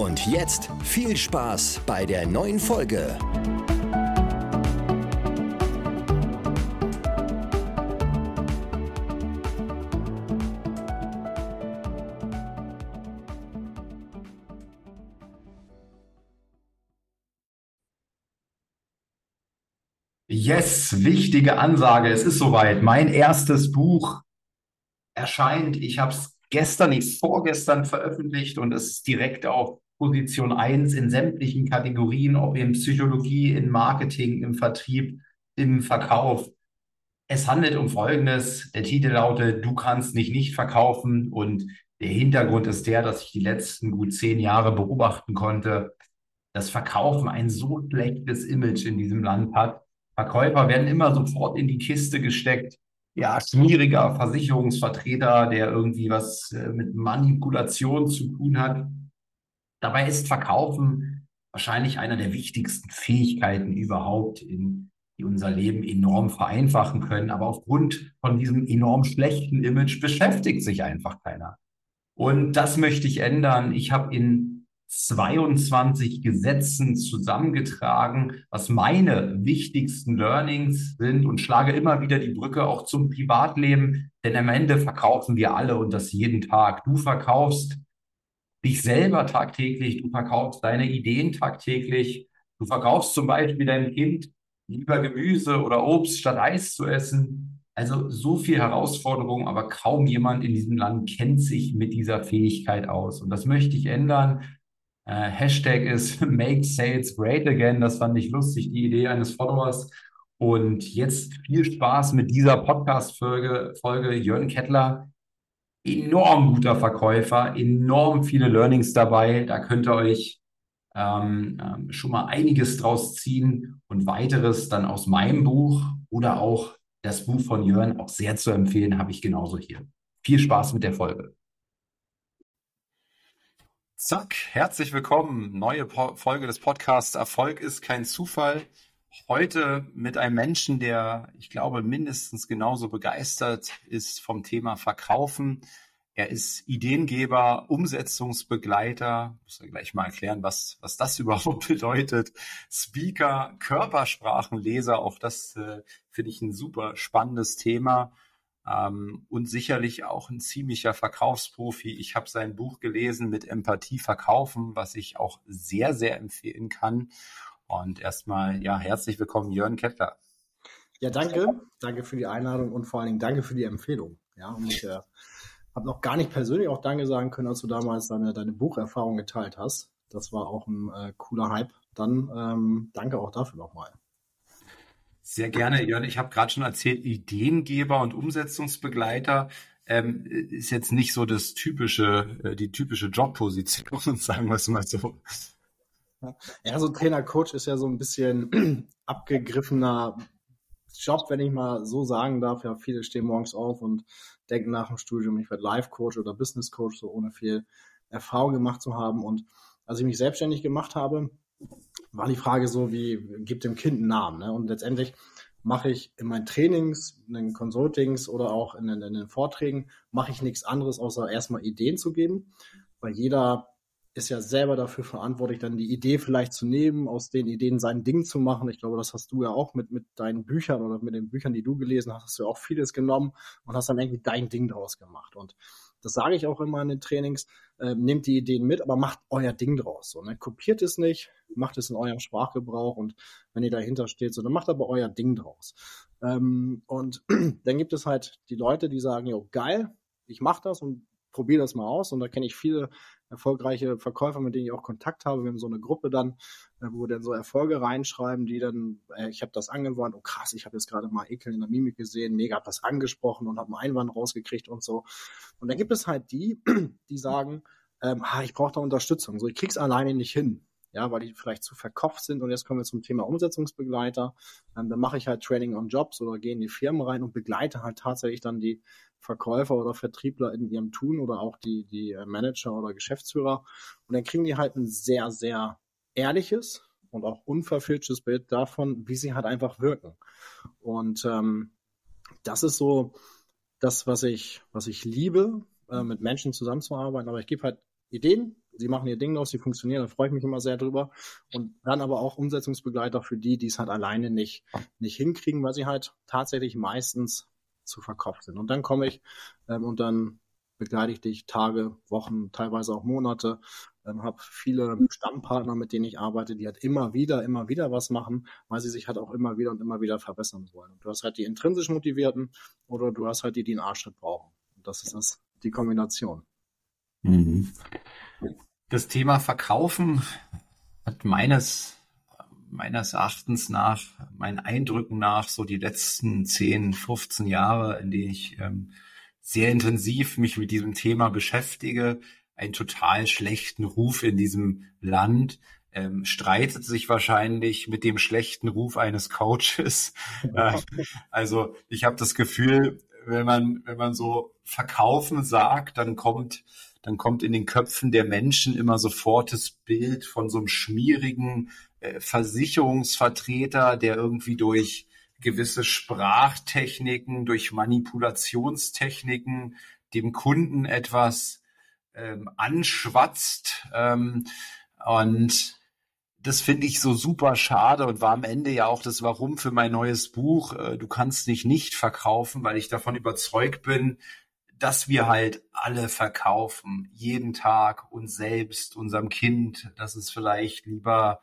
Und jetzt viel Spaß bei der neuen Folge. Yes, wichtige Ansage. Es ist soweit. Mein erstes Buch erscheint. Ich habe es gestern, nicht vorgestern veröffentlicht und es ist direkt auf Position 1 in sämtlichen Kategorien, ob in Psychologie, in Marketing, im Vertrieb, im Verkauf. Es handelt um Folgendes. Der Titel lautet, du kannst mich nicht verkaufen. Und der Hintergrund ist der, dass ich die letzten gut zehn Jahre beobachten konnte, dass Verkaufen ein so schlechtes Image in diesem Land hat Verkäufer werden immer sofort in die Kiste gesteckt. Ja, schwieriger Versicherungsvertreter, der irgendwie was äh, mit Manipulation zu tun hat. Dabei ist Verkaufen wahrscheinlich einer der wichtigsten Fähigkeiten überhaupt, in, die unser Leben enorm vereinfachen können. Aber aufgrund von diesem enorm schlechten Image beschäftigt sich einfach keiner. Und das möchte ich ändern. Ich habe in 22 Gesetzen zusammengetragen, was meine wichtigsten Learnings sind und schlage immer wieder die Brücke auch zum Privatleben, denn am Ende verkaufen wir alle und das jeden Tag. Du verkaufst dich selber tagtäglich, du verkaufst deine Ideen tagtäglich, du verkaufst zum Beispiel deinem Kind lieber Gemüse oder Obst statt Eis zu essen. Also so viel Herausforderung, aber kaum jemand in diesem Land kennt sich mit dieser Fähigkeit aus. Und das möchte ich ändern. Äh, Hashtag ist Make Sales Great Again. Das fand ich lustig, die Idee eines Followers. Und jetzt viel Spaß mit dieser Podcast-Folge. Folge Jörn Kettler, enorm guter Verkäufer, enorm viele Learnings dabei. Da könnt ihr euch ähm, ähm, schon mal einiges draus ziehen und weiteres dann aus meinem Buch oder auch das Buch von Jörn auch sehr zu empfehlen, habe ich genauso hier. Viel Spaß mit der Folge. Zack, herzlich willkommen. Neue po Folge des Podcasts Erfolg ist kein Zufall. Heute mit einem Menschen, der, ich glaube, mindestens genauso begeistert ist vom Thema Verkaufen. Er ist Ideengeber, Umsetzungsbegleiter. Muss ja gleich mal erklären, was, was das überhaupt bedeutet. Speaker, Körpersprachenleser. Auch das äh, finde ich ein super spannendes Thema ähm, und sicherlich auch ein ziemlicher Verkaufsprofi. Ich habe sein Buch gelesen mit Empathie verkaufen, was ich auch sehr, sehr empfehlen kann. Und erstmal, ja, herzlich willkommen, Jörn Kettler. Ja, danke. Danke für die Einladung und vor allen Dingen danke für die Empfehlung. Ja, und ich äh, habe noch gar nicht persönlich auch Danke sagen können, als du damals deine, deine Bucherfahrung geteilt hast. Das war auch ein äh, cooler Hype. Dann ähm, danke auch dafür nochmal. Sehr gerne, Jörn. Ich habe gerade schon erzählt, Ideengeber und Umsetzungsbegleiter ähm, ist jetzt nicht so das typische, äh, die typische Jobposition, sagen wir es mal so. Ja, so Trainer, Coach ist ja so ein bisschen abgegriffener Job, wenn ich mal so sagen darf. Ja, viele stehen morgens auf und denken nach dem Studium, ich werde Life Coach oder Business Coach, so ohne viel Erfahrung gemacht zu haben. Und als ich mich selbstständig gemacht habe, war die Frage so, wie gibt dem Kind einen Namen? Ne? Und letztendlich mache ich in meinen Trainings, in den Consultings oder auch in den, in den Vorträgen, mache ich nichts anderes, außer erstmal Ideen zu geben, weil jeder ist ja selber dafür verantwortlich, dann die Idee vielleicht zu nehmen, aus den Ideen sein Ding zu machen. Ich glaube, das hast du ja auch mit, mit deinen Büchern oder mit den Büchern, die du gelesen hast, hast du ja auch vieles genommen und hast dann irgendwie dein Ding draus gemacht. Und das sage ich auch immer in den Trainings, äh, nehmt die Ideen mit, aber macht euer Ding draus. So, ne? Kopiert es nicht, macht es in eurem Sprachgebrauch und wenn ihr dahinter steht, so, dann macht aber euer Ding draus. Ähm, und dann gibt es halt die Leute, die sagen, jo, geil, ich mache das und probiere das mal aus. Und da kenne ich viele erfolgreiche Verkäufer, mit denen ich auch Kontakt habe. Wir haben so eine Gruppe dann, äh, wo wir dann so Erfolge reinschreiben, die dann, äh, ich habe das angewandt, oh krass, ich habe jetzt gerade mal Ekel in der Mimik gesehen, mega hab das angesprochen und habe einen Einwand rausgekriegt und so. Und dann gibt es halt die, die sagen, ähm, ah, ich brauche da Unterstützung. So, ich krieg's alleine nicht hin. Ja, weil die vielleicht zu verkopft sind. Und jetzt kommen wir zum Thema Umsetzungsbegleiter. Ähm, dann mache ich halt Training on Jobs oder gehe in die Firmen rein und begleite halt tatsächlich dann die Verkäufer oder Vertriebler in ihrem Tun oder auch die, die äh, Manager oder Geschäftsführer. Und dann kriegen die halt ein sehr, sehr ehrliches und auch unverfiltschtes Bild davon, wie sie halt einfach wirken. Und ähm, das ist so das, was ich, was ich liebe, äh, mit Menschen zusammenzuarbeiten. Aber ich gebe halt Ideen, sie machen ihr Ding draus, sie funktionieren, da freue ich mich immer sehr drüber. Und dann aber auch Umsetzungsbegleiter für die, die es halt alleine nicht, nicht hinkriegen, weil sie halt tatsächlich meistens zu verkauft sind. Und dann komme ich ähm, und dann begleite ich dich Tage, Wochen, teilweise auch Monate, ähm, habe viele Stammpartner, mit denen ich arbeite, die halt immer wieder, immer wieder was machen, weil sie sich halt auch immer wieder und immer wieder verbessern wollen. Und du hast halt die intrinsisch Motivierten oder du hast halt die, die einen Arschtritt brauchen. Und das ist das, die Kombination. Mhm. Das Thema Verkaufen hat meines meines Erachtens nach, meinen Eindrücken nach, so die letzten 10, 15 Jahre, in denen ich ähm, sehr intensiv mich mit diesem Thema beschäftige, einen total schlechten Ruf in diesem Land, ähm, streitet sich wahrscheinlich mit dem schlechten Ruf eines Coaches. Äh, also ich habe das Gefühl, wenn man, wenn man so verkaufen sagt, dann kommt, dann kommt in den Köpfen der Menschen immer sofort das Bild von so einem schmierigen äh, Versicherungsvertreter, der irgendwie durch gewisse Sprachtechniken, durch Manipulationstechniken dem Kunden etwas ähm, anschwatzt. Ähm, und das finde ich so super schade und war am Ende ja auch das Warum für mein neues Buch. Äh, du kannst dich nicht verkaufen, weil ich davon überzeugt bin, dass wir halt alle verkaufen, jeden Tag uns selbst, unserem Kind, dass es vielleicht lieber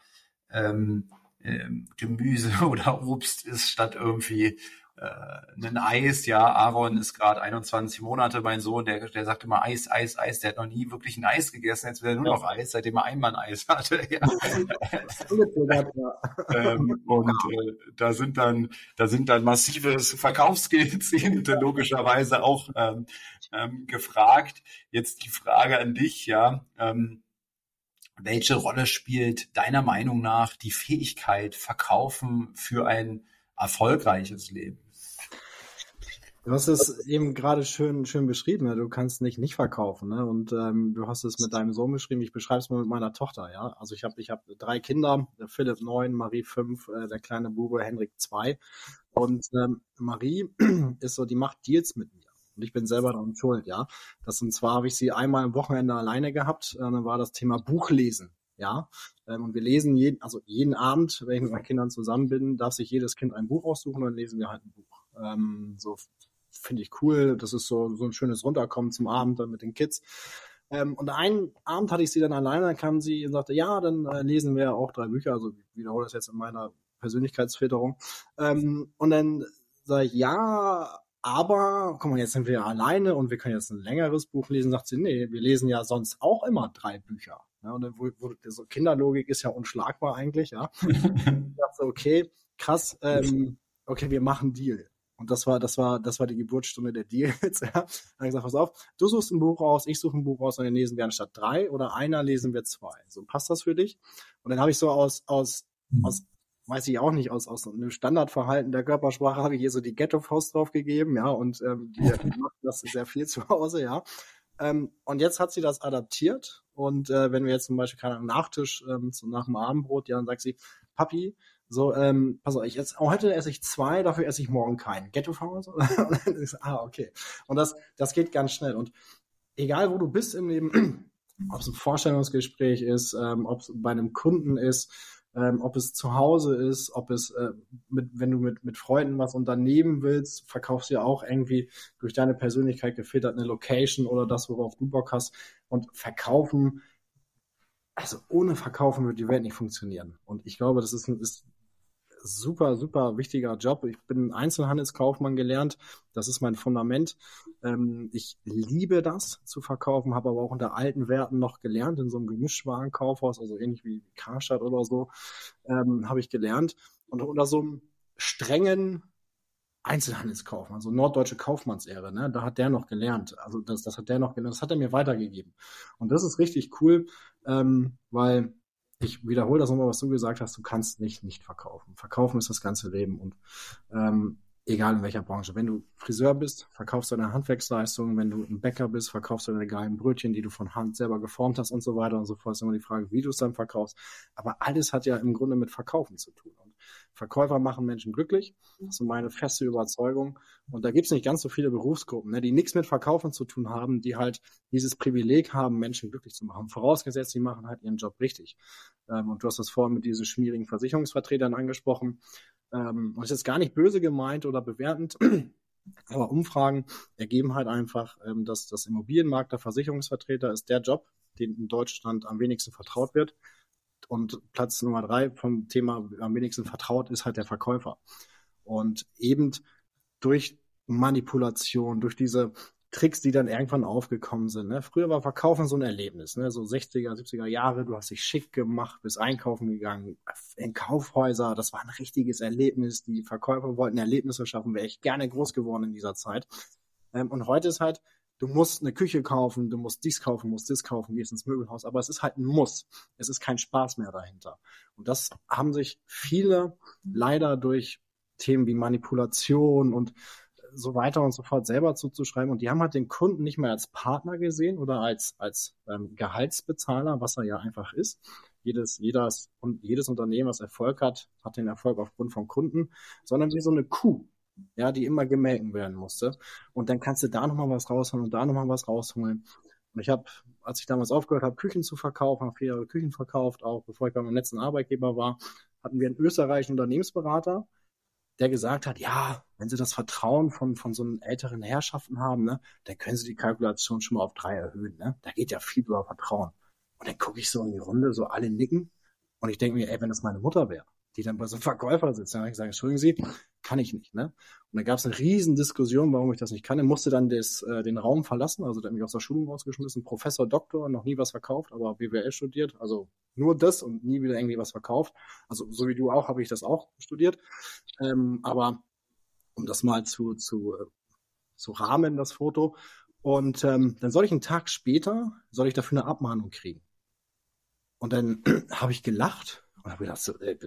ähm, ähm, Gemüse oder Obst ist statt irgendwie äh, ein Eis. Ja, Aaron ist gerade 21 Monate, mein Sohn, der, der sagt immer Eis, Eis, Eis. Der hat noch nie wirklich ein Eis gegessen. Jetzt will er nur noch Eis, seitdem er einmal ein Eis hatte. Ja. ähm, und äh, da sind dann, da sind dann massives Verkaufsgezielte logischerweise auch ähm, ähm, gefragt. Jetzt die Frage an dich, ja. Ähm, welche Rolle spielt deiner Meinung nach die Fähigkeit, verkaufen für ein erfolgreiches Leben? Du hast es eben gerade schön, schön beschrieben. Ne? Du kannst nicht nicht verkaufen. Ne? Und ähm, du hast es mit deinem Sohn beschrieben. Ich beschreibe es mal mit meiner Tochter. Ja, also ich habe ich hab drei Kinder. Der Philipp neun, Marie fünf, äh, der kleine Bube Henrik zwei. Und ähm, Marie ist so, die macht Deals mit mir. Und ich bin selber daran schuld, ja. Das und zwar habe ich sie einmal am Wochenende alleine gehabt. Äh, dann war das Thema Buchlesen. Ja, ähm, und wir lesen jeden, also jeden Abend, wenn ich mit meinen Kindern zusammen bin, darf sich jedes Kind ein Buch aussuchen und dann lesen wir halt ein Buch. Ähm, so finde ich cool. Das ist so, so ein schönes Runterkommen zum Abend dann mit den Kids. Ähm, und einen Abend hatte ich sie dann alleine, dann kam sie und sagte, ja, dann äh, lesen wir auch drei Bücher. Also ich wiederhole das jetzt in meiner Persönlichkeitsfilterung. Ähm, und dann sage ich, ja, aber, guck mal, jetzt sind wir alleine und wir können jetzt ein längeres Buch lesen. Sagt sie, nee, wir lesen ja sonst auch immer drei Bücher. Ja, und dann, wo, so Kinderlogik ist ja unschlagbar eigentlich, ja. ich dachte, okay, krass, ähm, okay, wir machen Deal. Und das war, das war, das war die Geburtsstunde der Deals. Ja. Dann habe ich gesagt, pass auf, du suchst ein Buch raus, ich suche ein Buch raus und dann lesen wir anstatt drei oder einer lesen wir zwei. So passt das für dich? Und dann habe ich so aus, aus, mhm. aus, weiß ich auch nicht, aus, aus einem Standardverhalten der Körpersprache habe ich hier so die Ghetto-Faust drauf gegeben, ja, und ähm, die, die macht das sehr viel zu Hause, ja. Ähm, und jetzt hat sie das adaptiert und äh, wenn wir jetzt zum Beispiel keinen Nachtisch ähm, so nach dem Abendbrot, ja, dann sagt sie, Papi, so, ähm, pass auf, ich esse, heute esse ich zwei, dafür esse ich morgen keinen. Ghetto Farmer so? ah, okay. Und das, das geht ganz schnell. Und egal wo du bist im Leben, ob es ein Vorstellungsgespräch ist, ähm, ob es bei einem Kunden ist, ähm, ob es zu Hause ist, ob es, äh, mit, wenn du mit, mit Freunden was unternehmen willst, verkaufst du ja auch irgendwie durch deine Persönlichkeit gefiltert eine Location oder das, worauf du Bock hast. Und verkaufen, also ohne Verkaufen wird die Welt nicht funktionieren. Und ich glaube, das ist, ist super, super wichtiger Job. Ich bin Einzelhandelskaufmann gelernt. Das ist mein Fundament. Ähm, ich liebe das zu verkaufen, habe aber auch unter alten Werten noch gelernt, in so einem Gemischtwarenkaufhaus, also ähnlich wie Karstadt oder so, ähm, habe ich gelernt. Und unter so einem strengen Einzelhandelskaufmann, so norddeutsche Kaufmannsehre, ne? Da hat der noch gelernt. Also das, das hat der noch gelernt, das hat er mir weitergegeben. Und das ist richtig cool, ähm, weil ich wiederhole das nochmal, was du gesagt hast, du kannst nicht nicht verkaufen. Verkaufen ist das ganze Leben und ähm, egal in welcher Branche. Wenn du Friseur bist, verkaufst du deine Handwerksleistungen. Wenn du ein Bäcker bist, verkaufst du deine geilen Brötchen, die du von Hand selber geformt hast und so weiter und so fort. ist immer die Frage, wie du es dann verkaufst. Aber alles hat ja im Grunde mit Verkaufen zu tun. Verkäufer machen Menschen glücklich. Das ist meine feste Überzeugung. Und da gibt es nicht ganz so viele Berufsgruppen, ne, die nichts mit Verkaufen zu tun haben, die halt dieses Privileg haben, Menschen glücklich zu machen. Vorausgesetzt, sie machen halt ihren Job richtig. Ähm, und du hast das vorhin mit diesen schmierigen Versicherungsvertretern angesprochen. Ähm, und ist jetzt gar nicht böse gemeint oder bewertend, aber Umfragen ergeben halt einfach, ähm, dass das Immobilienmarkt der Versicherungsvertreter ist der Job, den in Deutschland am wenigsten vertraut wird. Und Platz Nummer drei vom Thema am wenigsten vertraut ist halt der Verkäufer. Und eben durch Manipulation, durch diese Tricks, die dann irgendwann aufgekommen sind. Ne? Früher war Verkaufen so ein Erlebnis, ne? so 60er, 70er Jahre, du hast dich schick gemacht, bist einkaufen gegangen, in Kaufhäuser, das war ein richtiges Erlebnis. Die Verkäufer wollten Erlebnisse schaffen, wäre ich gerne groß geworden in dieser Zeit. Ähm, und heute ist halt, du musst eine Küche kaufen, du musst dies kaufen, musst das kaufen, gehst ins Möbelhaus, aber es ist halt ein Muss. Es ist kein Spaß mehr dahinter. Und das haben sich viele leider durch Themen wie Manipulation und so weiter und so fort selber zuzuschreiben. Und die haben halt den Kunden nicht mehr als Partner gesehen oder als, als ähm, Gehaltsbezahler, was er ja einfach ist. Jedes, jedes, jedes Unternehmen, was Erfolg hat, hat den Erfolg aufgrund von Kunden, sondern wie so eine Kuh, ja, die immer gemelken werden musste. Und dann kannst du da nochmal was rausholen und da nochmal was rausholen. Und ich habe, als ich damals aufgehört habe, Küchen zu verkaufen, habe vier Jahre Küchen verkauft, auch bevor ich bei meinem letzten Arbeitgeber war, hatten wir einen österreichischen Unternehmensberater, der gesagt hat, ja, wenn Sie das Vertrauen von, von so einen älteren Herrschaften haben, ne, dann können Sie die Kalkulation schon mal auf drei erhöhen. Ne? Da geht ja viel über Vertrauen. Und dann gucke ich so in die Runde, so alle nicken. Und ich denke mir, ey, wenn das meine Mutter wäre, die dann bei so einem Verkäufer sitzt, dann habe ich gesagt, entschuldigen Sie, kann ich nicht. Ne? Und dann gab es eine riesen Diskussion, warum ich das nicht kann. Er musste dann des, äh, den Raum verlassen, also der hat mich aus der Schulung rausgeschmissen, Professor, Doktor, noch nie was verkauft, aber BWL studiert, also nur das und nie wieder irgendwie was verkauft. Also so wie du auch, habe ich das auch studiert. Ähm, aber um das mal zu, zu, äh, zu rahmen, das Foto. Und ähm, dann soll ich einen Tag später, soll ich dafür eine Abmahnung kriegen. Und dann habe ich gelacht und habe gedacht, so, ey,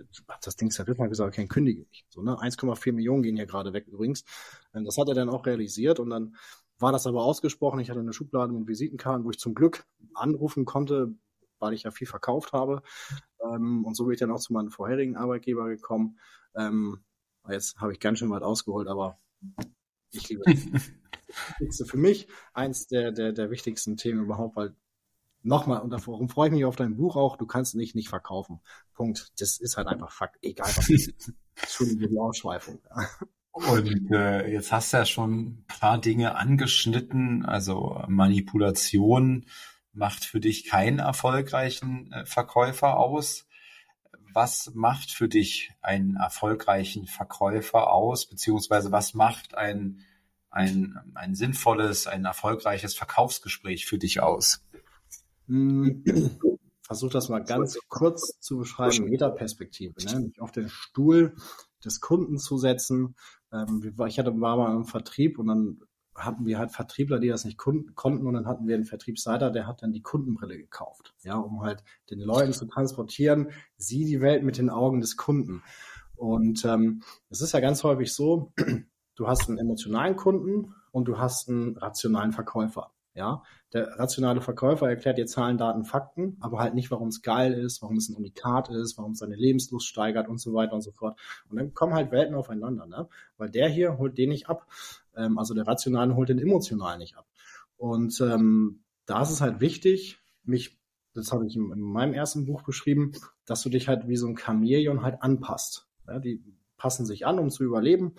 das Ding zerrissen, habe gesagt, okay, kündige ich. So, ne? 1,4 Millionen gehen hier gerade weg übrigens. Und das hat er dann auch realisiert und dann war das aber ausgesprochen. Ich hatte eine Schublade mit Visitenkarten, wo ich zum Glück anrufen konnte, weil ich ja viel verkauft habe. Ähm, und so bin ich dann auch zu meinem vorherigen Arbeitgeber gekommen. Ähm, jetzt habe ich ganz schön weit ausgeholt, aber ich liebe das. für mich eins der, der, der wichtigsten Themen überhaupt, weil nochmal, und darum freue ich mich auf dein Buch auch, du kannst nicht nicht verkaufen. Punkt. Das ist halt einfach Fakt, egal was. Entschuldige die Ausschweifung. Und äh, jetzt hast du ja schon ein paar Dinge angeschnitten, also Manipulation macht für dich keinen erfolgreichen äh, Verkäufer aus. Was macht für dich einen erfolgreichen Verkäufer aus, beziehungsweise was macht ein, ein, ein sinnvolles, ein erfolgreiches Verkaufsgespräch für dich aus? Hm, versuch das mal ganz kurz zu beschreiben, Metaperspektive, ne? Mich auf den Stuhl des Kunden zu setzen. Ähm, ich hatte, war mal im Vertrieb und dann hatten wir halt Vertriebler, die das nicht konnten und dann hatten wir einen Vertriebsleiter, der hat dann die Kundenbrille gekauft, ja, um halt den Leuten zu transportieren, sieh die Welt mit den Augen des Kunden. Und ähm, es ist ja ganz häufig so, du hast einen emotionalen Kunden und du hast einen rationalen Verkäufer. Ja, der rationale Verkäufer erklärt dir Zahlen, Daten, Fakten, aber halt nicht, warum es geil ist, warum es ein Unikat ist, warum es seine Lebenslust steigert und so weiter und so fort. Und dann kommen halt Welten aufeinander, ne? Weil der hier holt den nicht ab. Ähm, also der Rationale holt den Emotionalen nicht ab. Und ähm, da ist es halt wichtig, mich, das habe ich in, in meinem ersten Buch beschrieben, dass du dich halt wie so ein Chamäleon halt anpasst. Ja, die passen sich an, um zu überleben.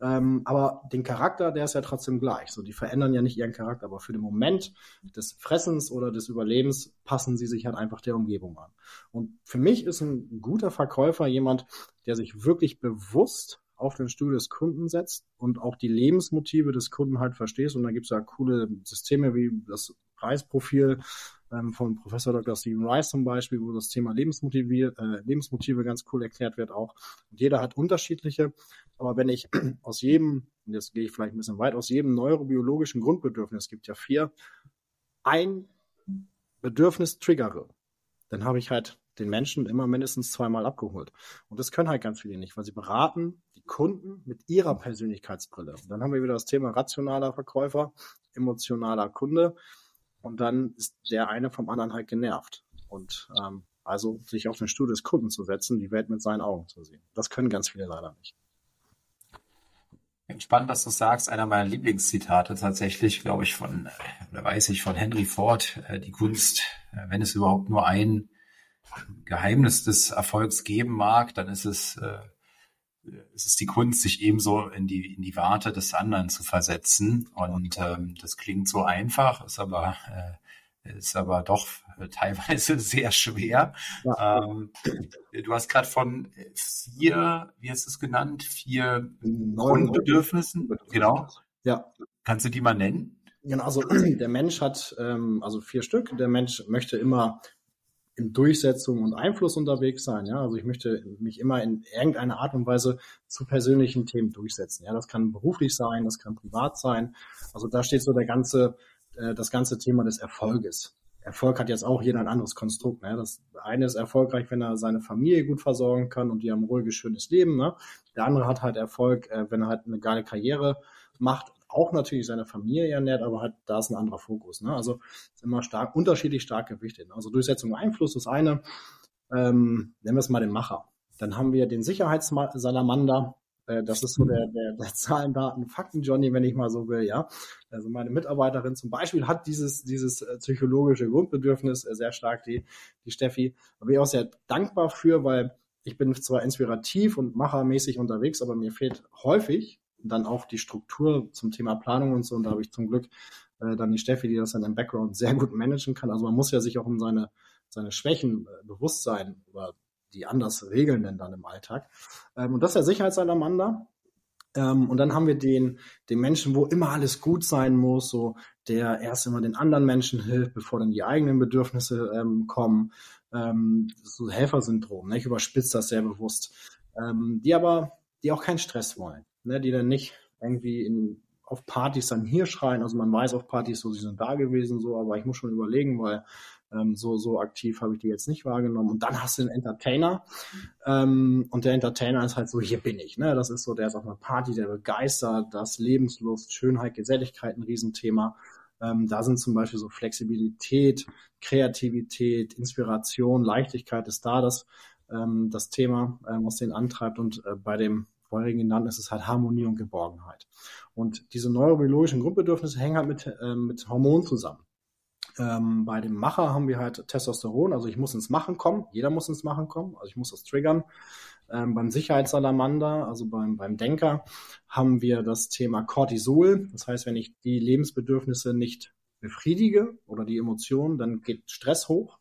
Ähm, aber den Charakter, der ist ja trotzdem gleich. So, die verändern ja nicht ihren Charakter, aber für den Moment des Fressens oder des Überlebens passen sie sich halt einfach der Umgebung an. Und für mich ist ein guter Verkäufer jemand, der sich wirklich bewusst auf den Stuhl des Kunden setzt und auch die Lebensmotive des Kunden halt verstehst. Und da gibt es ja coole Systeme wie das Preisprofil ähm, von Professor Dr. Stephen Rice zum Beispiel, wo das Thema Lebensmotive, äh, Lebensmotive ganz cool erklärt wird auch. Und jeder hat unterschiedliche. Aber wenn ich aus jedem, und jetzt gehe ich vielleicht ein bisschen weit, aus jedem neurobiologischen Grundbedürfnis, es gibt ja vier, ein Bedürfnis triggere, dann habe ich halt den Menschen immer mindestens zweimal abgeholt. Und das können halt ganz viele nicht, weil sie beraten die Kunden mit ihrer Persönlichkeitsbrille. Und dann haben wir wieder das Thema rationaler Verkäufer, emotionaler Kunde. Und dann ist der eine vom anderen halt genervt. Und ähm, also sich auf den Stuhl des Kunden zu setzen, die Welt mit seinen Augen zu sehen. Das können ganz viele leider nicht. Spannend, dass du sagst, einer meiner Lieblingszitate tatsächlich, glaube ich, von, oder weiß ich, von Henry Ford, äh, die Kunst, äh, wenn es überhaupt nur ein Geheimnis des Erfolgs geben mag, dann ist es, äh, ist es die Kunst, sich ebenso in die, in die Warte des anderen zu versetzen. Und ähm, das klingt so einfach, ist aber, äh, ist aber doch teilweise sehr schwer. Ja. Ähm, du hast gerade von vier, wie hast du es genannt, vier Grundbedürfnissen, genau. Ja. Kannst du die mal nennen? Genau, also der Mensch hat ähm, also vier Stück. Der Mensch möchte immer in Durchsetzung und Einfluss unterwegs sein. Ja, also ich möchte mich immer in irgendeiner Art und Weise zu persönlichen Themen durchsetzen. Ja, das kann beruflich sein, das kann privat sein. Also da steht so der ganze, äh, das ganze Thema des Erfolges. Erfolg hat jetzt auch jeder ein anderes Konstrukt. Ne? Das eine ist erfolgreich, wenn er seine Familie gut versorgen kann und die haben ein ruhiges, schönes Leben. Ne? Der andere hat halt Erfolg, äh, wenn er halt eine geile Karriere macht auch natürlich seine Familie ernährt, aber halt da ist ein anderer Fokus. Ne? Also ist immer stark, unterschiedlich stark gewichtet. Also Durchsetzung und Einfluss ist eine, ähm, nennen wir es mal den Macher. Dann haben wir den Sicherheitssalamander. Äh, das ist so der, der, der Zahlen, Daten, Fakten Johnny, wenn ich mal so will, ja. Also meine Mitarbeiterin zum Beispiel hat dieses, dieses äh, psychologische Grundbedürfnis äh, sehr stark, die, die Steffi. Da bin ich auch sehr dankbar für, weil ich bin zwar inspirativ und machermäßig unterwegs, aber mir fehlt häufig dann auch die Struktur zum Thema Planung und so. Und da habe ich zum Glück äh, dann die Steffi, die das dann im Background sehr gut managen kann. Also man muss ja sich auch um seine, seine Schwächen äh, bewusst sein oder die anders regeln denn dann im Alltag. Ähm, und das ist der Sicherheitsalamander. Ähm, und dann haben wir den, den Menschen, wo immer alles gut sein muss, so der erst immer den anderen Menschen hilft, bevor dann die eigenen Bedürfnisse ähm, kommen. Ähm, so Helfersyndrom, ne? ich überspitze das sehr bewusst. Ähm, die aber, die auch keinen Stress wollen ne, die dann nicht irgendwie in, auf Partys dann hier schreien. Also man weiß auf Partys so, sie sind da gewesen, so, aber ich muss schon überlegen, weil ähm, so, so aktiv habe ich die jetzt nicht wahrgenommen. Und dann hast du einen Entertainer. Ähm, und der Entertainer ist halt so, hier bin ich. Ne? Das ist so, der ist auf einer Party, der begeistert, das Lebenslust, Schönheit, Geselligkeit ein Riesenthema. Ähm, da sind zum Beispiel so Flexibilität, Kreativität, Inspiration, Leichtigkeit ist da das, ähm, das Thema, ähm, was den antreibt. Und äh, bei dem vorherigen genannt, ist es halt Harmonie und Geborgenheit. Und diese neurobiologischen Grundbedürfnisse hängen halt mit, äh, mit Hormonen zusammen. Ähm, bei dem Macher haben wir halt Testosteron, also ich muss ins Machen kommen, jeder muss ins Machen kommen, also ich muss das triggern. Ähm, beim Sicherheitssalamander, also beim, beim Denker, haben wir das Thema Cortisol. Das heißt, wenn ich die Lebensbedürfnisse nicht befriedige oder die Emotionen, dann geht Stress hoch.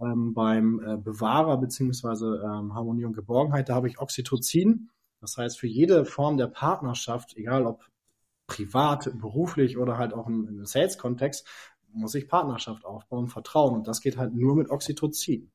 Ähm, beim äh, Bewahrer beziehungsweise ähm, Harmonie und Geborgenheit, da habe ich Oxytocin. Das heißt, für jede Form der Partnerschaft, egal ob privat, beruflich oder halt auch im, Sales-Kontext, muss ich Partnerschaft aufbauen, Vertrauen. Und das geht halt nur mit Oxytocin.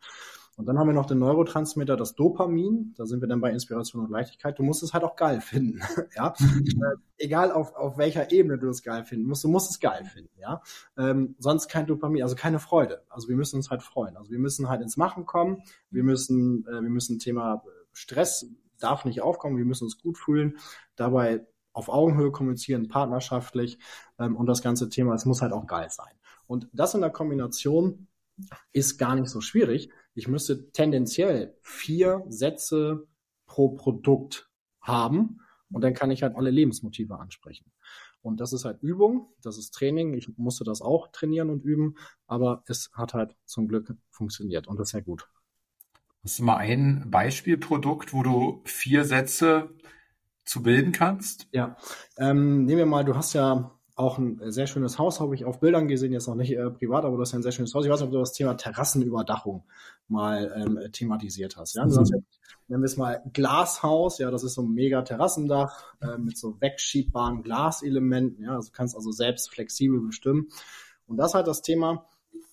Und dann haben wir noch den Neurotransmitter, das Dopamin. Da sind wir dann bei Inspiration und Leichtigkeit. Du musst es halt auch geil finden. ja, äh, egal auf, auf welcher Ebene du es geil finden musst, du musst es geil finden. Ja, ähm, sonst kein Dopamin, also keine Freude. Also wir müssen uns halt freuen. Also wir müssen halt ins Machen kommen. Wir müssen, äh, wir müssen Thema Stress darf nicht aufkommen, wir müssen uns gut fühlen, dabei auf Augenhöhe kommunizieren, partnerschaftlich ähm, und das ganze Thema, es muss halt auch geil sein. Und das in der Kombination ist gar nicht so schwierig. Ich müsste tendenziell vier Sätze pro Produkt haben und dann kann ich halt alle Lebensmotive ansprechen. Und das ist halt Übung, das ist Training. Ich musste das auch trainieren und üben, aber es hat halt zum Glück funktioniert und das ist ja gut. Hast du mal ein Beispielprodukt, wo du vier Sätze zu bilden kannst? Ja, ähm, nehmen wir mal, du hast ja auch ein sehr schönes Haus, habe ich auf Bildern gesehen, jetzt noch nicht äh, privat, aber du hast ja ein sehr schönes Haus. Ich weiß nicht, ob du das Thema Terrassenüberdachung mal ähm, thematisiert hast. Ja? Mhm. Nennen wir es mal Glashaus, ja, das ist so ein mega Terrassendach äh, mit so wegschiebbaren Glaselementen, ja, also du kannst also selbst flexibel bestimmen. Und das ist halt das Thema,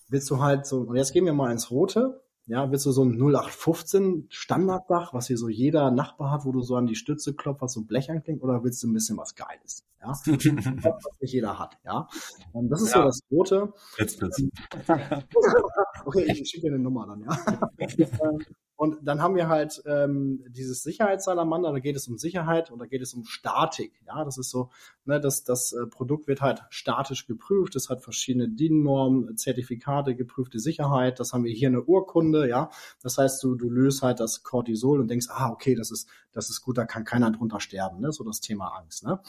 willst du halt so, und jetzt gehen wir mal ins Rote, ja, willst du so ein 0815 Standarddach, was hier so jeder Nachbar hat, wo du so an die Stütze klopfst, was so Blech anklingt, oder willst du ein bisschen was Geiles? Ja, was nicht jeder hat, ja. Und das ist ja. so das Rote. Jetzt bist Okay, ich schicke dir eine Nummer dann, ja. Und dann haben wir halt ähm, dieses Sicherheitssalamander, da geht es um Sicherheit und da geht es um Statik. Ja, das ist so, ne, das, das äh, Produkt wird halt statisch geprüft, es hat verschiedene DIN-Normen, Zertifikate, geprüfte Sicherheit, das haben wir hier eine Urkunde, ja. Das heißt, du, du löst halt das Cortisol und denkst, ah, okay, das ist, das ist gut, da kann keiner drunter sterben, ne? So das Thema Angst, ne?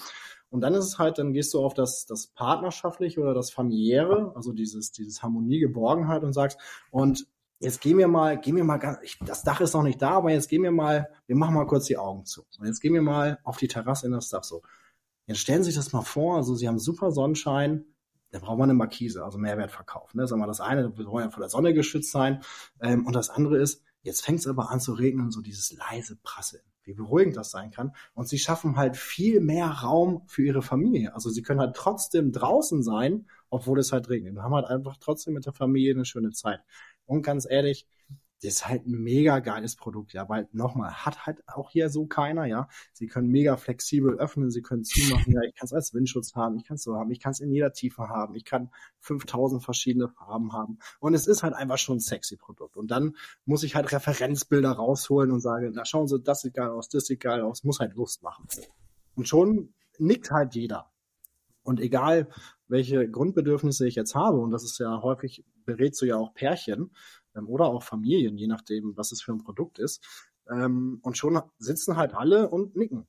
Und dann ist es halt, dann gehst du auf das, das Partnerschaftliche oder das Familiäre, also dieses, dieses Harmonie, und sagst, und jetzt gehen wir mal, gehen wir mal ganz, ich, das Dach ist noch nicht da, aber jetzt gehen wir mal, wir machen mal kurz die Augen zu. Und jetzt gehen wir mal auf die Terrasse in das Dach so. Jetzt stellen Sie sich das mal vor, also Sie haben super Sonnenschein, da braucht man eine Markise, also Mehrwertverkauf. Ne? Sag mal, das eine, wir wollen ja von der Sonne geschützt sein. Ähm, und das andere ist, jetzt fängt es aber an zu regnen, so dieses leise Prasseln wie beruhigend das sein kann. Und sie schaffen halt viel mehr Raum für ihre Familie. Also sie können halt trotzdem draußen sein, obwohl es halt regnet. Wir haben halt einfach trotzdem mit der Familie eine schöne Zeit. Und ganz ehrlich, das ist halt ein mega geiles Produkt, ja, weil nochmal, hat halt auch hier so keiner, ja. Sie können mega flexibel öffnen, sie können zumachen, ja, ich kann es als Windschutz haben, ich kann es so haben, ich kann es in jeder Tiefe haben, ich kann 5000 verschiedene Farben haben und es ist halt einfach schon ein sexy Produkt und dann muss ich halt Referenzbilder rausholen und sagen, na schauen Sie, das sieht geil aus, das sieht geil aus, muss halt Lust machen. Und schon nickt halt jeder. Und egal, welche Grundbedürfnisse ich jetzt habe, und das ist ja häufig, berätst du ja auch Pärchen oder auch Familien, je nachdem, was es für ein Produkt ist. Ähm, und schon sitzen halt alle und nicken.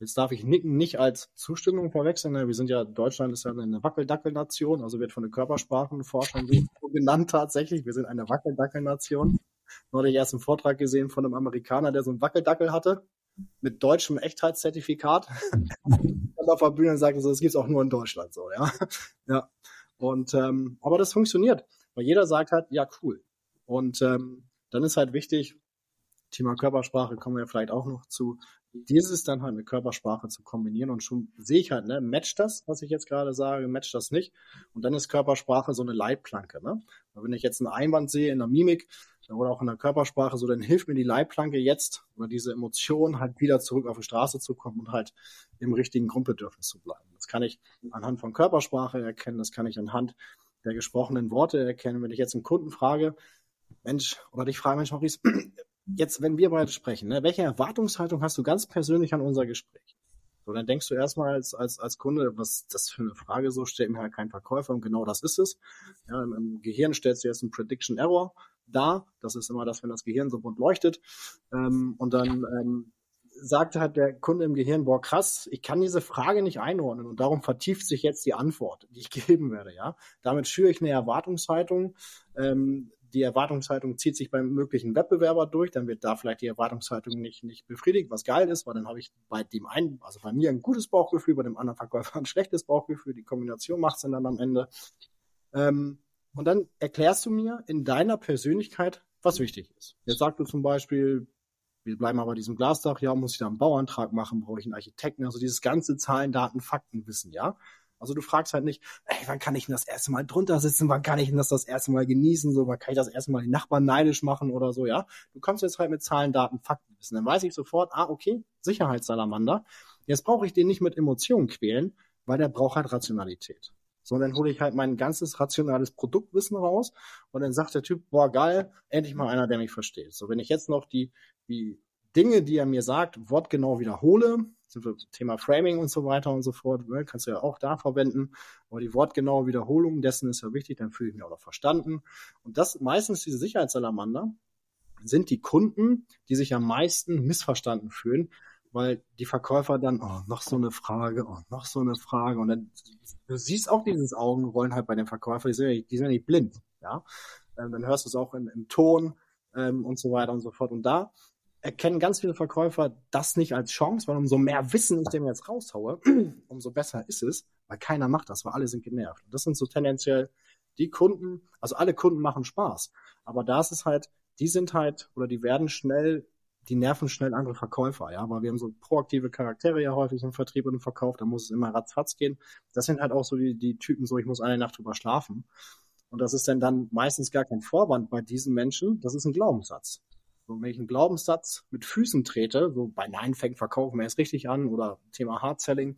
Jetzt darf ich Nicken nicht als Zustimmung verwechseln. Ne? Wir sind ja, Deutschland ist ja eine Wackeldackelnation, also wird von den Körpersprachenforschern so genannt tatsächlich. Wir sind eine Wackeldackelnation. Neulich erst einen Vortrag gesehen von einem Amerikaner, der so einen Wackeldackel hatte, mit deutschem Echtheitszertifikat. und auf der Bühne sagte so, das gibt's auch nur in Deutschland so, ja. ja. Und ähm, aber das funktioniert, weil jeder sagt halt, ja cool. Und ähm, dann ist halt wichtig, Thema Körpersprache kommen wir vielleicht auch noch zu, dieses dann halt mit Körpersprache zu kombinieren und schon sehe ich halt, ne, matcht das, was ich jetzt gerade sage, matcht das nicht. Und dann ist Körpersprache so eine Leitplanke, ne? Wenn ich jetzt einen Einwand sehe in der Mimik, oder auch in der Körpersprache, so dann hilft mir die Leitplanke jetzt oder diese Emotion halt wieder zurück auf die Straße zu kommen und halt im richtigen Grundbedürfnis zu bleiben. Das kann ich anhand von Körpersprache erkennen, das kann ich anhand der gesprochenen Worte erkennen. Wenn ich jetzt einen Kunden frage, Mensch, oder dich frage, Mensch, Maurice, jetzt, wenn wir beide sprechen, ne, welche Erwartungshaltung hast du ganz persönlich an unser Gespräch? So, dann denkst du erstmal als, als, als Kunde, was das für eine Frage so, stellt mir halt kein Verkäufer und genau das ist es. Ja, im, im Gehirn stellst du jetzt einen Prediction Error da. Das ist immer das, wenn das Gehirn so bunt leuchtet. Ähm, und dann ähm, sagt halt der Kunde im Gehirn, boah, krass, ich kann diese Frage nicht einordnen und darum vertieft sich jetzt die Antwort, die ich geben werde, ja. Damit schüre ich eine Erwartungshaltung. Ähm, die Erwartungshaltung zieht sich beim möglichen Wettbewerber durch, dann wird da vielleicht die Erwartungshaltung nicht, nicht befriedigt, was geil ist, weil dann habe ich bei dem einen, also bei mir ein gutes Bauchgefühl, bei dem anderen Verkäufer ein schlechtes Bauchgefühl, die Kombination macht es dann am Ende. Ähm, und dann erklärst du mir in deiner Persönlichkeit, was wichtig ist. Jetzt sagst du zum Beispiel, wir bleiben aber diesem Glasdach, ja, muss ich da einen Bauantrag machen, brauche ich einen Architekten, also dieses ganze Zahlen, Daten, Fakten wissen, ja. Also du fragst halt nicht, ey, wann kann ich denn das erste Mal drunter sitzen, wann kann ich denn das das erste Mal genießen, so, wann kann ich das erste Mal die Nachbarn neidisch machen oder so, ja. Du kommst jetzt halt mit Zahlen, Daten, Fakten wissen. Dann weiß ich sofort, ah, okay, Sicherheitssalamander. Jetzt brauche ich den nicht mit Emotionen quälen, weil der braucht halt Rationalität sondern hole ich halt mein ganzes rationales Produktwissen raus und dann sagt der Typ, boah, geil, endlich mal einer, der mich versteht. So, wenn ich jetzt noch die, die Dinge, die er mir sagt, wortgenau wiederhole, Thema Framing und so weiter und so fort, ne, kannst du ja auch da verwenden, aber die wortgenaue Wiederholung dessen ist ja wichtig, dann fühle ich mich auch noch verstanden. Und das meistens diese Sicherheitssalamander sind die Kunden, die sich am meisten missverstanden fühlen, weil die Verkäufer dann, oh, noch so eine Frage, oh, noch so eine Frage. Und dann, du siehst auch dieses Augenrollen halt bei den Verkäufern, die sind ja, die sind ja nicht blind, ja. Ähm, dann hörst du es auch in, im Ton ähm, und so weiter und so fort. Und da erkennen ganz viele Verkäufer das nicht als Chance, weil umso mehr Wissen ich dem jetzt raushaue, umso besser ist es, weil keiner macht das, weil alle sind genervt. Und das sind so tendenziell die Kunden, also alle Kunden machen Spaß. Aber da ist es halt, die sind halt, oder die werden schnell die nerven schnell andere Verkäufer, ja, weil wir haben so proaktive Charaktere ja häufig im Vertrieb und im Verkauf, da muss es immer ratzfatz gehen. Das sind halt auch so die, die Typen, so ich muss eine Nacht drüber schlafen. Und das ist dann dann meistens gar kein Vorwand bei diesen Menschen, das ist ein Glaubenssatz. So, wenn ich einen Glaubenssatz mit Füßen trete, so bei Nein fängt verkaufen es richtig an oder Thema Hard Selling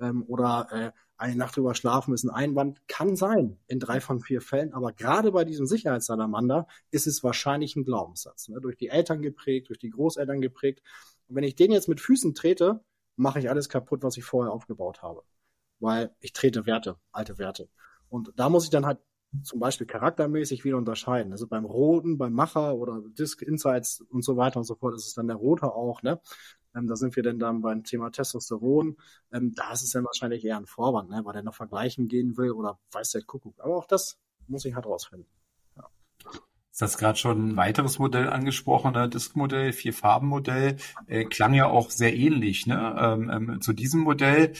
ähm, oder äh, eine Nacht drüber schlafen ist ein Einwand, kann sein in drei von vier Fällen, aber gerade bei diesem Sicherheitssalamander ist es wahrscheinlich ein Glaubenssatz. Ne? Durch die Eltern geprägt, durch die Großeltern geprägt. Und wenn ich den jetzt mit Füßen trete, mache ich alles kaputt, was ich vorher aufgebaut habe. Weil ich trete Werte, alte Werte. Und da muss ich dann halt zum Beispiel charaktermäßig wieder unterscheiden. Also beim Roten, beim Macher oder Disk Insights und so weiter und so fort ist es dann der Rote auch, ne? Ähm, da sind wir dann dann beim Thema Testosteron. Ähm, da ist es dann wahrscheinlich eher ein Vorwand, ne? weil der noch vergleichen gehen will oder weiß der Kuckuck. Aber auch das muss ich halt rausfinden. Ja. Ist das gerade schon ein weiteres Modell angesprochen, ne? Diskmodell, Vier-Farben-Modell, äh, klang ja auch sehr ähnlich ne? ähm, ähm, zu diesem Modell.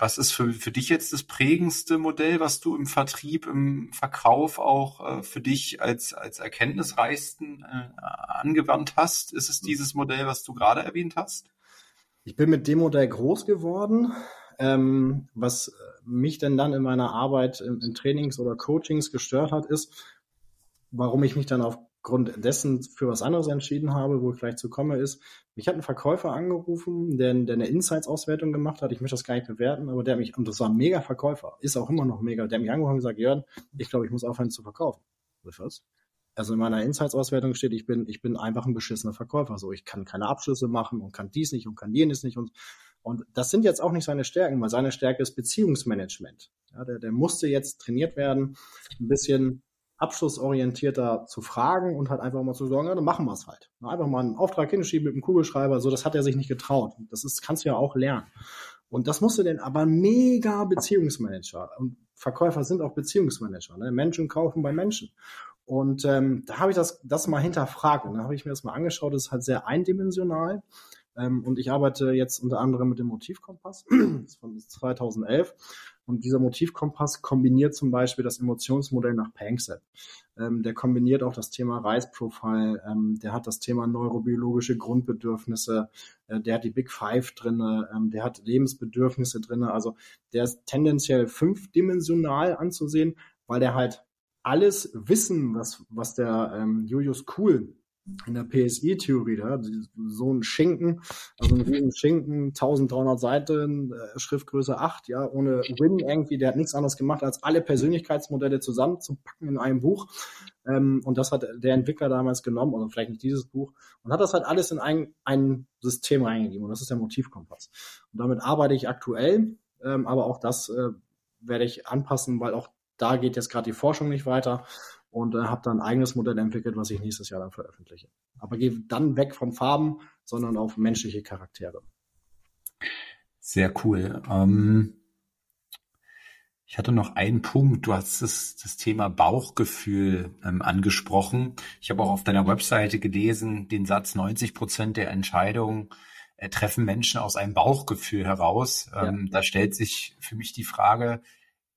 Was ist für, für dich jetzt das prägendste Modell, was du im Vertrieb, im Verkauf auch äh, für dich als, als erkenntnisreichsten äh, angewandt hast? Ist es dieses Modell, was du gerade erwähnt hast? Ich bin mit dem Modell groß geworden. Ähm, was mich denn dann in meiner Arbeit in, in Trainings oder Coachings gestört hat, ist, warum ich mich dann auf Grund dessen für was anderes entschieden habe, wo ich gleich zu komme, ist, mich hat ein Verkäufer angerufen, der, der eine Insights-Auswertung gemacht hat. Ich möchte das gar nicht bewerten, aber der mich, und das war ein mega Verkäufer, ist auch immer noch mega, der hat mich angerufen und gesagt, Jörn, ich glaube, ich muss aufhören zu verkaufen. Was? Also in meiner Insights-Auswertung steht, ich bin, ich bin einfach ein beschissener Verkäufer. So, ich kann keine Abschlüsse machen und kann dies nicht und kann jenes nicht und, und das sind jetzt auch nicht seine Stärken, weil seine Stärke ist Beziehungsmanagement. Ja, der, der musste jetzt trainiert werden, ein bisschen abschlussorientierter zu fragen und halt einfach mal zu sagen, ja, dann machen wir es halt. Einfach mal einen Auftrag hinschieben mit einem Kugelschreiber, so das hat er sich nicht getraut. Das ist, kannst du ja auch lernen. Und das musst du denn aber mega Beziehungsmanager. Und Verkäufer sind auch Beziehungsmanager. Ne? Menschen kaufen bei Menschen. Und ähm, da habe ich das, das mal hinterfragt. Und da habe ich mir das mal angeschaut. Das ist halt sehr eindimensional. Ähm, und ich arbeite jetzt unter anderem mit dem Motivkompass von 2011. Und dieser Motivkompass kombiniert zum Beispiel das Emotionsmodell nach Panksepp. Ähm, der kombiniert auch das Thema Reisprofile, ähm, der hat das Thema neurobiologische Grundbedürfnisse, äh, der hat die Big Five drinne, ähm, der hat Lebensbedürfnisse drinne. Also der ist tendenziell fünfdimensional anzusehen, weil der halt alles Wissen, was, was der ähm, Julius Kuhl in der PSI-Theorie, da, so ein Schinken, also ein riesen Schinken, 1300 Seiten, äh, Schriftgröße 8, ja, ohne Win irgendwie, der hat nichts anderes gemacht, als alle Persönlichkeitsmodelle zusammenzupacken in einem Buch. Ähm, und das hat der Entwickler damals genommen, oder vielleicht nicht dieses Buch, und hat das halt alles in ein, ein System reingegeben. Und das ist der Motivkompass. Und damit arbeite ich aktuell, ähm, aber auch das äh, werde ich anpassen, weil auch da geht jetzt gerade die Forschung nicht weiter und äh, habe dann ein eigenes Modell entwickelt, was ich nächstes Jahr dann veröffentliche. Aber gehe dann weg von Farben, sondern auf menschliche Charaktere. Sehr cool. Ähm, ich hatte noch einen Punkt. Du hast das, das Thema Bauchgefühl ähm, angesprochen. Ich habe auch auf deiner Webseite gelesen, den Satz 90 Prozent der Entscheidungen äh, treffen Menschen aus einem Bauchgefühl heraus. Ähm, ja. Da stellt sich für mich die Frage,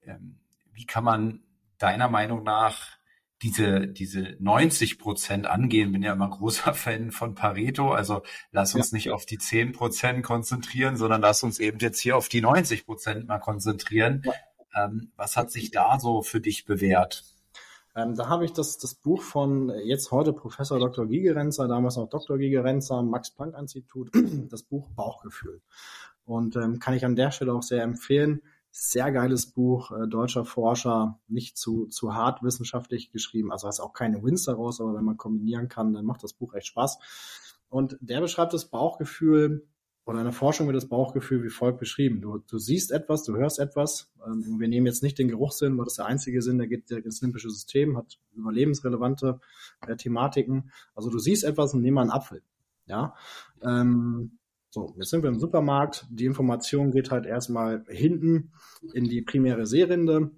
ähm, wie kann man deiner Meinung nach diese, diese 90 Prozent angehen. Bin ja immer großer Fan von Pareto. Also lass uns ja. nicht auf die 10 Prozent konzentrieren, sondern lass uns eben jetzt hier auf die 90 Prozent mal konzentrieren. Ja. Ähm, was hat sich da so für dich bewährt? Ähm, da habe ich das, das Buch von jetzt heute Professor Dr. Gigerenzer, damals noch Dr. Gigerenzer, Max-Planck-Institut, das Buch Bauchgefühl. Und ähm, kann ich an der Stelle auch sehr empfehlen. Sehr geiles Buch, äh, deutscher Forscher, nicht zu, zu hart wissenschaftlich geschrieben, also ist auch keine Wins daraus, aber wenn man kombinieren kann, dann macht das Buch echt Spaß. Und der beschreibt das Bauchgefühl oder eine Forschung wird das Bauchgefühl wie folgt beschrieben. Du, du siehst etwas, du hörst etwas. Ähm, wir nehmen jetzt nicht den Geruchssinn, weil das der einzige Sinn, der geht ins limbische System, hat überlebensrelevante äh, Thematiken. Also du siehst etwas und nimm mal einen Apfel. Ja, ähm, so, jetzt sind wir im Supermarkt. Die Information geht halt erstmal hinten in die primäre Sehrinde.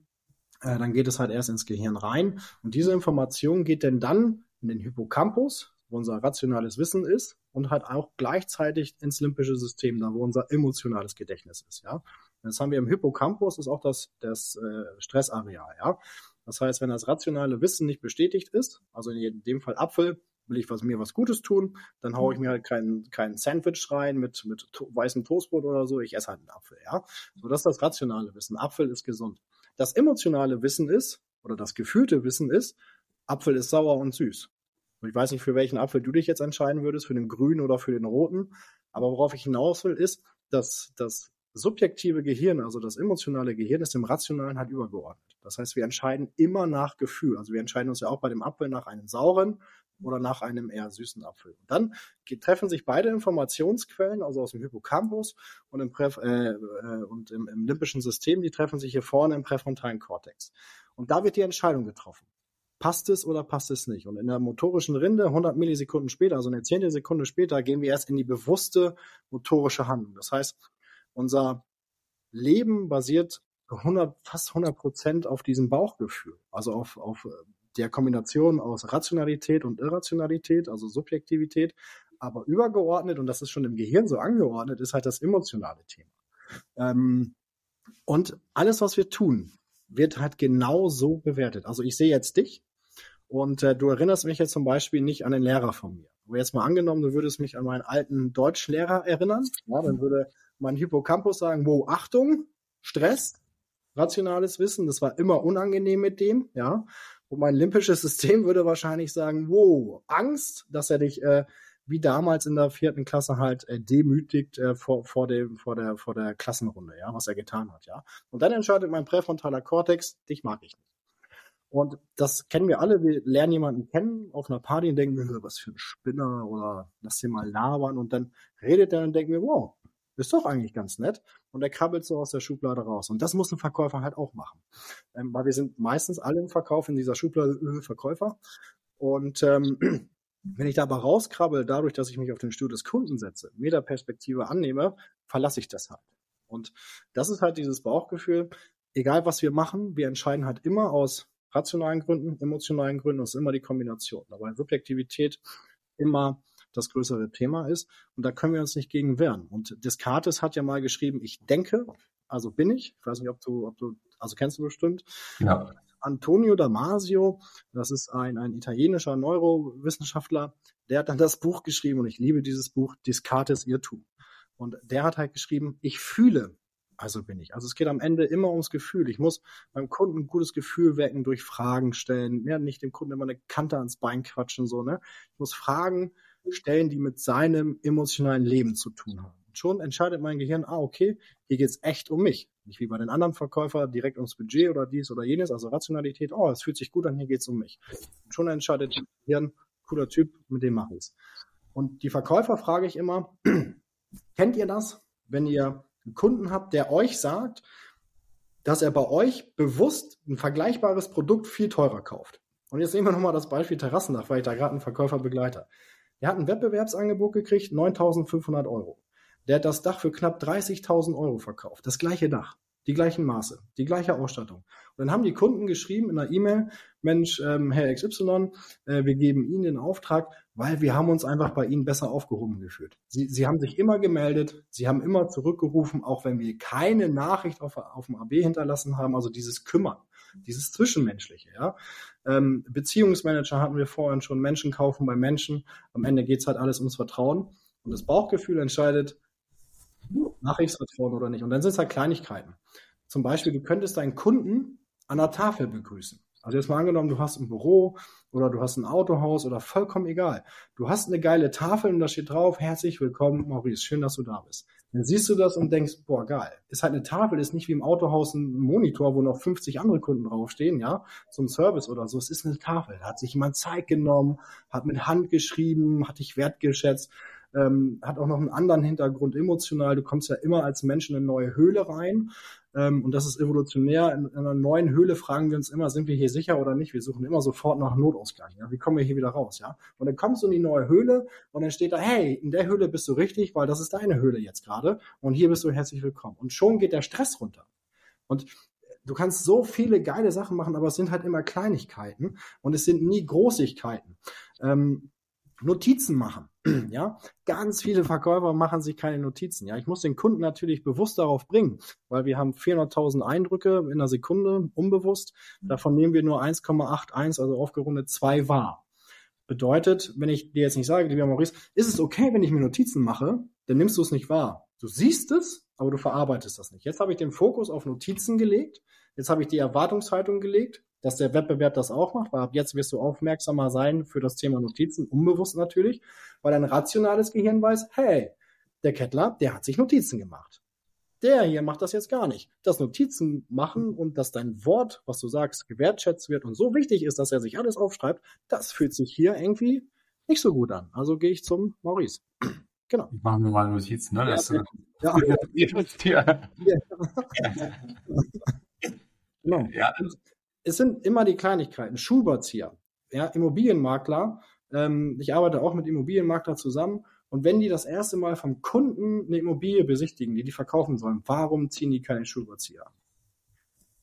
Äh, dann geht es halt erst ins Gehirn rein. Und diese Information geht denn dann in den Hippocampus, wo unser rationales Wissen ist, und halt auch gleichzeitig ins limbische System, da wo unser emotionales Gedächtnis ist. Ja, jetzt haben wir im Hippocampus ist auch das, das äh, Stressareal. Ja, das heißt, wenn das rationale Wissen nicht bestätigt ist, also in dem Fall Apfel, will ich was, mir was Gutes tun, dann haue ich mir halt kein, kein Sandwich rein mit, mit to weißem Toastbrot oder so, ich esse halt einen Apfel, ja. So, das ist das rationale Wissen. Apfel ist gesund. Das emotionale Wissen ist, oder das gefühlte Wissen ist, Apfel ist sauer und süß. Und ich weiß nicht, für welchen Apfel du dich jetzt entscheiden würdest, für den grünen oder für den roten. Aber worauf ich hinaus will, ist, dass das subjektive Gehirn, also das emotionale Gehirn, ist dem rationalen halt übergeordnet. Das heißt, wir entscheiden immer nach Gefühl. Also wir entscheiden uns ja auch bei dem Apfel nach einem sauren oder nach einem eher süßen Apfel. Und dann treffen sich beide Informationsquellen, also aus dem Hippocampus und im, Präf äh, äh, und im, im limbischen System, die treffen sich hier vorne im präfrontalen Kortex. Und da wird die Entscheidung getroffen. Passt es oder passt es nicht? Und in der motorischen Rinde, 100 Millisekunden später, also eine zehnte Sekunde später, gehen wir erst in die bewusste motorische Handlung. Das heißt, unser Leben basiert 100, fast 100 Prozent auf diesem Bauchgefühl, also auf, auf der Kombination aus Rationalität und Irrationalität, also Subjektivität, aber übergeordnet, und das ist schon im Gehirn so angeordnet, ist halt das emotionale Thema. Ähm, und alles, was wir tun, wird halt genau so bewertet. Also ich sehe jetzt dich und äh, du erinnerst mich jetzt zum Beispiel nicht an den Lehrer von mir. Aber jetzt mal angenommen, du würdest mich an meinen alten Deutschlehrer erinnern, ja, dann würde mein Hippocampus sagen, wow, Achtung, Stress, rationales Wissen, das war immer unangenehm mit dem, ja. Und mein limbisches System würde wahrscheinlich sagen, wow, Angst, dass er dich äh, wie damals in der vierten Klasse halt äh, demütigt äh, vor, vor, dem, vor, der, vor der Klassenrunde, ja, was er getan hat, ja. Und dann entscheidet mein präfrontaler Kortex, dich mag ich nicht. Und das kennen wir alle. Wir lernen jemanden kennen auf einer Party und denken wir, was für ein Spinner oder lass den mal labern. Und dann redet er und denken wir, wow, ist doch eigentlich ganz nett. Und er krabbelt so aus der Schublade raus. Und das muss ein Verkäufer halt auch machen. Ähm, weil wir sind meistens alle im Verkauf in dieser Schublade äh, Verkäufer. Und ähm, wenn ich da aber rauskrabbel, dadurch, dass ich mich auf den Stuhl des Kunden setze, Metaperspektive annehme, verlasse ich das halt. Und das ist halt dieses Bauchgefühl. Egal was wir machen, wir entscheiden halt immer aus rationalen Gründen, emotionalen Gründen, ist immer die Kombination. Aber Subjektivität immer das größere Thema ist. Und da können wir uns nicht gegen wehren. Und Descartes hat ja mal geschrieben, ich denke, also bin ich. Ich weiß nicht, ob du, ob du, also kennst du bestimmt. Ja. Antonio Damasio, das ist ein, ein italienischer Neurowissenschaftler, der hat dann das Buch geschrieben und ich liebe dieses Buch, Descartes Irrtum. Und der hat halt geschrieben, ich fühle, also bin ich. Also es geht am Ende immer ums Gefühl. Ich muss beim Kunden ein gutes Gefühl wecken durch Fragen stellen. Ja, nicht dem Kunden immer eine Kante ans Bein quatschen, so, ne? Ich muss Fragen stellen, die mit seinem emotionalen Leben zu tun haben. Und schon entscheidet mein Gehirn, ah, okay, hier geht's echt um mich. Nicht wie bei den anderen Verkäufern direkt ums Budget oder dies oder jenes, also Rationalität, oh, es fühlt sich gut an, hier geht's um mich. Und schon entscheidet mein Gehirn, cooler Typ, mit dem mache ich's. Und die Verkäufer frage ich immer, kennt ihr das, wenn ihr einen Kunden habt, der euch sagt, dass er bei euch bewusst ein vergleichbares Produkt viel teurer kauft? Und jetzt nehmen wir nochmal das Beispiel Terrassendach, weil ich da gerade einen Verkäufer begleite. Der hat ein Wettbewerbsangebot gekriegt, 9.500 Euro. Der hat das Dach für knapp 30.000 Euro verkauft. Das gleiche Dach, die gleichen Maße, die gleiche Ausstattung. Und dann haben die Kunden geschrieben in einer E-Mail, Mensch, ähm, Herr XY, äh, wir geben Ihnen den Auftrag, weil wir haben uns einfach bei Ihnen besser aufgehoben gefühlt. Sie, Sie haben sich immer gemeldet, Sie haben immer zurückgerufen, auch wenn wir keine Nachricht auf, auf dem AB hinterlassen haben, also dieses Kümmern dieses Zwischenmenschliche, ja. Ähm, Beziehungsmanager hatten wir vorhin schon, Menschen kaufen bei Menschen. Am Ende geht's halt alles ums Vertrauen. Und das Bauchgefühl entscheidet, mache ich Vertrauen oder nicht. Und dann sind es halt Kleinigkeiten. Zum Beispiel, du könntest deinen Kunden an der Tafel begrüßen. Also jetzt mal angenommen, du hast ein Büro oder du hast ein Autohaus oder vollkommen egal. Du hast eine geile Tafel und da steht drauf, herzlich willkommen, Maurice, schön, dass du da bist. Dann siehst du das und denkst, boah, geil. Ist halt eine Tafel, ist nicht wie im Autohaus ein Monitor, wo noch 50 andere Kunden draufstehen, ja, zum Service oder so. Es ist eine Tafel. Da hat sich jemand Zeit genommen, hat mit Hand geschrieben, hat dich wertgeschätzt, ähm, hat auch noch einen anderen Hintergrund emotional. Du kommst ja immer als Mensch in eine neue Höhle rein ähm, und das ist evolutionär. In, in, einer neuen Höhle fragen wir uns immer, sind wir hier sicher oder nicht? Wir suchen immer sofort nach Notausgang. Ja? Wie kommen wir hier wieder raus? Ja? Und dann kommst du in die neue Höhle und dann steht da, hey, in der Höhle bist du richtig, weil das ist deine Höhle jetzt gerade und hier bist du herzlich willkommen. Und schon geht der Stress runter. Und du kannst so viele geile Sachen machen, aber es sind halt immer Kleinigkeiten und es sind nie Großigkeiten. Ähm, Notizen machen. Ja, ganz viele Verkäufer machen sich keine Notizen. Ja, ich muss den Kunden natürlich bewusst darauf bringen, weil wir haben 400.000 Eindrücke in einer Sekunde unbewusst. Davon nehmen wir nur 1,81, also aufgerundet zwei wahr. Bedeutet, wenn ich dir jetzt nicht sage, lieber Maurice, ist es okay, wenn ich mir Notizen mache, dann nimmst du es nicht wahr. Du siehst es, aber du verarbeitest das nicht. Jetzt habe ich den Fokus auf Notizen gelegt. Jetzt habe ich die Erwartungshaltung gelegt, dass der Wettbewerb das auch macht, weil ab jetzt wirst du aufmerksamer sein für das Thema Notizen, unbewusst natürlich, weil dein rationales Gehirn weiß, hey, der Kettler, der hat sich Notizen gemacht. Der hier macht das jetzt gar nicht. Das Notizen machen und dass dein Wort, was du sagst, gewertschätzt wird und so wichtig ist, dass er sich alles aufschreibt, das fühlt sich hier irgendwie nicht so gut an. Also gehe ich zum Maurice. Genau. Ich mache mir mal Notizen, ne? Das, ja, ja. genau. Ja. Es sind immer die Kleinigkeiten. Schuhbazieher, ja, Immobilienmakler. Ähm, ich arbeite auch mit Immobilienmakler zusammen und wenn die das erste Mal vom Kunden eine Immobilie besichtigen, die die verkaufen sollen, warum ziehen die keine Schulbezieher?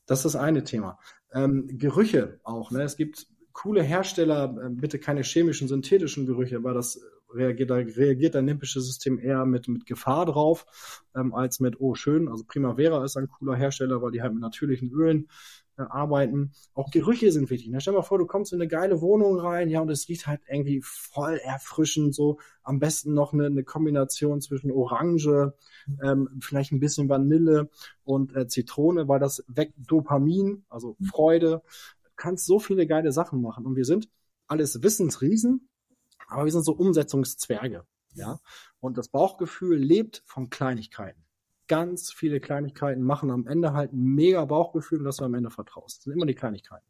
Das ist das eine Thema. Ähm, Gerüche auch. Ne? Es gibt coole Hersteller, äh, bitte keine chemischen, synthetischen Gerüche, weil das reagiert, da reagiert dein limbisches System eher mit, mit Gefahr drauf, ähm, als mit, oh schön, also Primavera ist ein cooler Hersteller, weil die halt mit natürlichen Ölen äh, arbeiten. Auch Gerüche sind wichtig. Ne? Stell dir mal vor, du kommst in eine geile Wohnung rein, ja, und es riecht halt irgendwie voll erfrischend, so am besten noch eine, eine Kombination zwischen Orange, ähm, vielleicht ein bisschen Vanille und äh, Zitrone, weil das weckt Dopamin, also mhm. Freude. Du kannst so viele geile Sachen machen. Und wir sind alles Wissensriesen, aber wir sind so Umsetzungszwerge. Ja, und das Bauchgefühl lebt von Kleinigkeiten ganz viele Kleinigkeiten machen am Ende halt ein mega Bauchgefühl, dass du am Ende vertraust. Das sind immer die Kleinigkeiten.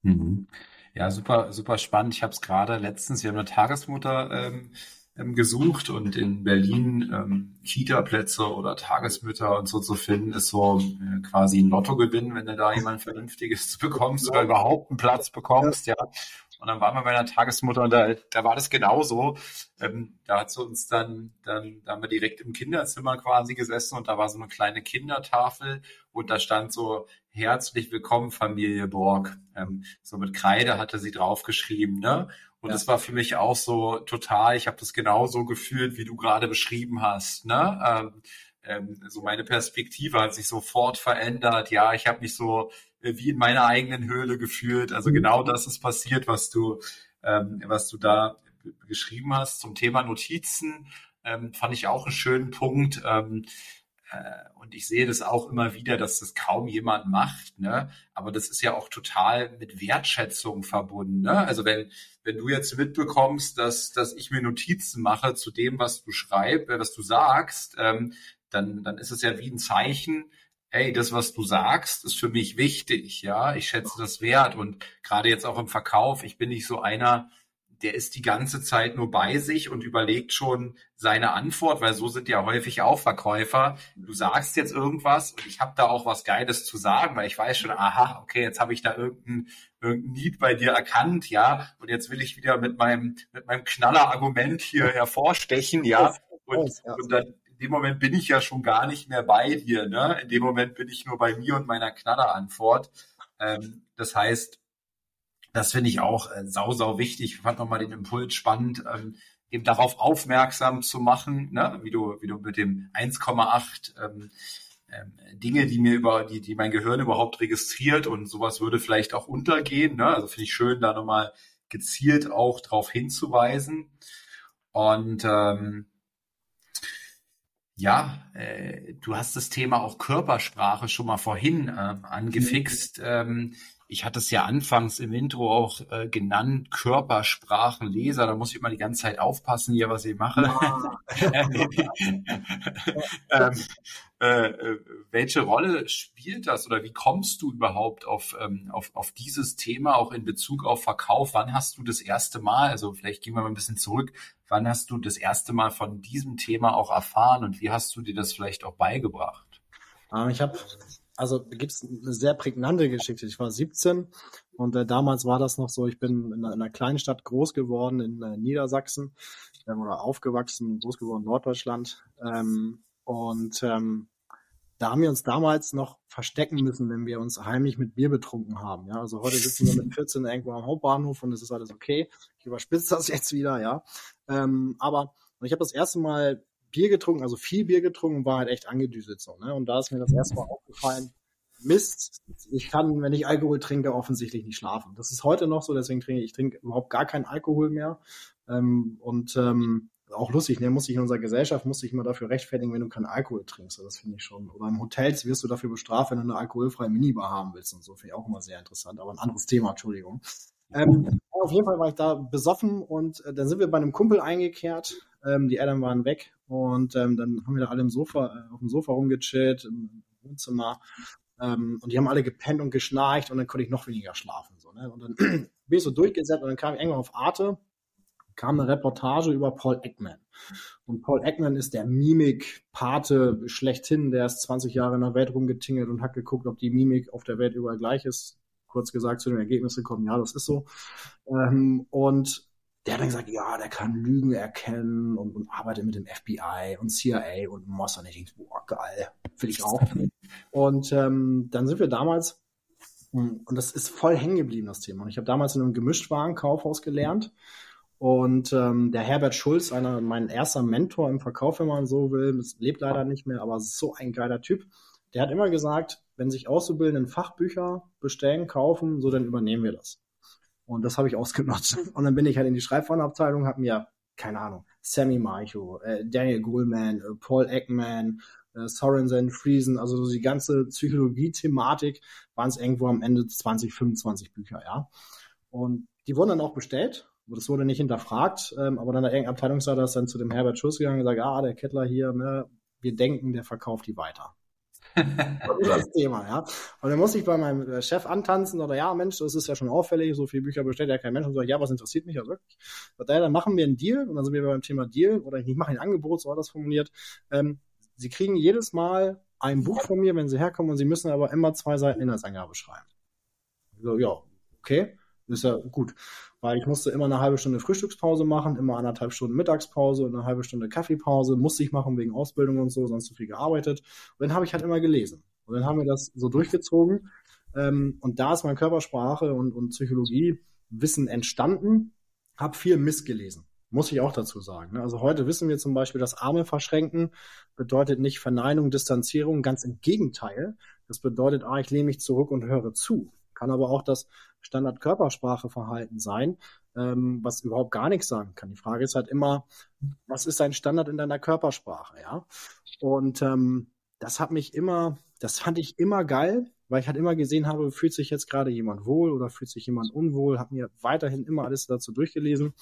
Mhm. Ja, super, super spannend. Ich habe es gerade letztens, wir haben eine Tagesmutter ähm, ähm, gesucht und in Berlin ähm, Kita-Plätze oder Tagesmütter und so zu finden, ist so äh, quasi ein Lottogewinn, wenn du da jemand Vernünftiges bekommst oder überhaupt einen Platz bekommst, ja. Und dann waren wir bei einer Tagesmutter und da, da war das genauso. Ähm, da hat sie uns dann, dann, da haben wir direkt im Kinderzimmer quasi gesessen und da war so eine kleine Kindertafel und da stand so herzlich willkommen Familie Borg. Ähm, so mit Kreide hatte sie draufgeschrieben, ne? Und ja. das war für mich auch so total, ich habe das genauso gefühlt, wie du gerade beschrieben hast, ne? Ähm, ähm, so meine Perspektive hat sich sofort verändert. Ja, ich habe mich so äh, wie in meiner eigenen Höhle gefühlt. Also mhm. genau das ist passiert, was du, ähm, was du da geschrieben hast zum Thema Notizen. Ähm, fand ich auch einen schönen Punkt. Ähm, äh, und ich sehe das auch immer wieder, dass das kaum jemand macht. Ne? Aber das ist ja auch total mit Wertschätzung verbunden. Ne? Also wenn, wenn du jetzt mitbekommst, dass, dass ich mir Notizen mache zu dem, was du schreibst, äh, was du sagst, ähm, dann, dann ist es ja wie ein Zeichen, hey, das, was du sagst, ist für mich wichtig, ja, ich schätze das wert und gerade jetzt auch im Verkauf, ich bin nicht so einer, der ist die ganze Zeit nur bei sich und überlegt schon seine Antwort, weil so sind ja häufig auch Verkäufer. Du sagst jetzt irgendwas und ich habe da auch was Geiles zu sagen, weil ich weiß schon, aha, okay, jetzt habe ich da irgendein, irgendein Need bei dir erkannt, ja, und jetzt will ich wieder mit meinem mit meinem Knaller-Argument hier hervorstechen, ja, und, und dann dem Moment bin ich ja schon gar nicht mehr bei dir. Ne? In dem Moment bin ich nur bei mir und meiner Knallerantwort. Ähm, das heißt, das finde ich auch äh, sau, sau wichtig. Ich fand nochmal den Impuls spannend, ähm, eben darauf aufmerksam zu machen, ne? wie du, wie du mit dem 1,8 ähm, ähm, Dinge, die mir über, die, die mein Gehirn überhaupt registriert und sowas würde vielleicht auch untergehen. Ne? Also finde ich schön, da nochmal gezielt auch darauf hinzuweisen. Und ähm, ja, äh, du hast das Thema auch Körpersprache schon mal vorhin ähm, angefixt. Mhm. Ähm, ich hatte es ja anfangs im Intro auch äh, genannt, Körpersprachenleser. Da muss ich immer die ganze Zeit aufpassen hier, was ich mache. ähm, äh, äh, welche Rolle spielt das oder wie kommst du überhaupt auf, ähm, auf, auf dieses Thema auch in Bezug auf Verkauf? Wann hast du das erste Mal, also vielleicht gehen wir mal ein bisschen zurück, wann hast du das erste Mal von diesem Thema auch erfahren und wie hast du dir das vielleicht auch beigebracht? Ah, ich habe also gibt es eine sehr prägnante Geschichte. Ich war 17 und äh, damals war das noch so, ich bin in einer, in einer kleinen Stadt groß geworden in äh, Niedersachsen ähm, oder aufgewachsen, groß geworden in Norddeutschland. Ähm, und ähm, da haben wir uns damals noch verstecken müssen, wenn wir uns heimlich mit Bier betrunken haben. Ja, also heute sitzen wir mit 14 irgendwo am Hauptbahnhof und es ist alles okay. Ich überspitze das jetzt wieder, ja. Ähm, aber ich habe das erste Mal Bier getrunken, also viel Bier getrunken und war halt echt angedüselt so. Ne? Und da ist mir das erste Mal aufgefallen, Mist, ich kann, wenn ich Alkohol trinke, offensichtlich nicht schlafen. Das ist heute noch so, deswegen trinke ich trinke überhaupt gar keinen Alkohol mehr. Ähm, und ähm, auch lustig, ne, muss sich in unserer Gesellschaft muss sich immer dafür rechtfertigen, wenn du keinen Alkohol trinkst. Das finde ich schon. Oder in Hotels wirst du dafür bestraft, wenn du eine alkoholfreie Minibar haben willst und so. Finde ich auch immer sehr interessant. Aber ein anderes Thema, Entschuldigung. Ähm, auf jeden Fall war ich da besoffen und äh, dann sind wir bei einem Kumpel eingekehrt. Ähm, die Eltern waren weg und ähm, dann haben wir da alle im Sofa, äh, auf dem Sofa rumgechillt, im Wohnzimmer. Ähm, und die haben alle gepennt und geschnarcht und dann konnte ich noch weniger schlafen. So, ne? Und dann bin ich so durchgesetzt und dann kam ich irgendwann auf Arte, kam eine Reportage über Paul Ekman. Und Paul Ekman ist der Mimik-Pate schlechthin, der ist 20 Jahre in der Welt rumgetingelt und hat geguckt, ob die Mimik auf der Welt überall gleich ist. Kurz gesagt zu dem Ergebnis gekommen, ja, das ist so. Ähm, und der hat dann gesagt, ja, der kann Lügen erkennen und, und arbeitet mit dem FBI und CIA und Moss. Und ich denke, boah, geil, will ich auch. Und ähm, dann sind wir damals, und das ist voll hängen geblieben, das Thema. Und ich habe damals in einem Gemischtwarenkaufhaus gelernt. Und ähm, der Herbert Schulz, einer mein erster Mentor im Verkauf, wenn man so will, lebt leider nicht mehr, aber so ein geiler Typ. Der hat immer gesagt, wenn sich Auszubildenden Fachbücher bestellen, kaufen, so dann übernehmen wir das. Und das habe ich ausgenutzt. Und dann bin ich halt in die Schreibwarenabteilung, habe mir, keine Ahnung, Sammy Maicho, äh, Daniel Goleman, äh, Paul Ekman, äh, Sorensen, Friesen, also so die ganze Psychologie-Thematik waren es irgendwo am Ende 20, 25 Bücher, ja. Und die wurden dann auch bestellt. Das wurde nicht hinterfragt, ähm, aber dann der irgendein Abteilungsleiter ist dann zu dem Herbert Schuss gegangen und gesagt, ah, der Kettler hier, ne, wir denken, der verkauft die weiter das Thema, ja. Und dann muss ich bei meinem äh, Chef antanzen oder ja, Mensch, das ist ja schon auffällig, so viele Bücher bestellt ja kein Mensch und so, ja, was interessiert mich ja wirklich? Und daher, dann machen wir einen Deal und dann sind wir beim Thema Deal oder ich mache ein Angebot, so war das formuliert. Ähm, Sie kriegen jedes Mal ein Buch von mir, wenn Sie herkommen und Sie müssen aber immer zwei Seiten Inhaltsangabe schreiben. So, ja, okay, ist ja gut weil ich musste immer eine halbe Stunde Frühstückspause machen, immer anderthalb Stunden Mittagspause und eine halbe Stunde Kaffeepause, musste ich machen wegen Ausbildung und so, sonst zu viel gearbeitet. Und dann habe ich halt immer gelesen. Und dann haben wir das so durchgezogen. Ähm, und da ist meine Körpersprache und, und Psychologie Wissen entstanden, habe viel Mist gelesen. Muss ich auch dazu sagen. Ne? Also heute wissen wir zum Beispiel, dass Arme verschränken bedeutet nicht Verneinung, Distanzierung, ganz im Gegenteil. Das bedeutet, ah, ich lehne mich zurück und höre zu. Kann aber auch das Standard-Körpersprache-Verhalten sein, ähm, was überhaupt gar nichts sagen kann. Die Frage ist halt immer, was ist dein Standard in deiner Körpersprache, ja? Und ähm, das hat mich immer, das fand ich immer geil, weil ich halt immer gesehen habe, fühlt sich jetzt gerade jemand wohl oder fühlt sich jemand unwohl, habe mir weiterhin immer alles dazu durchgelesen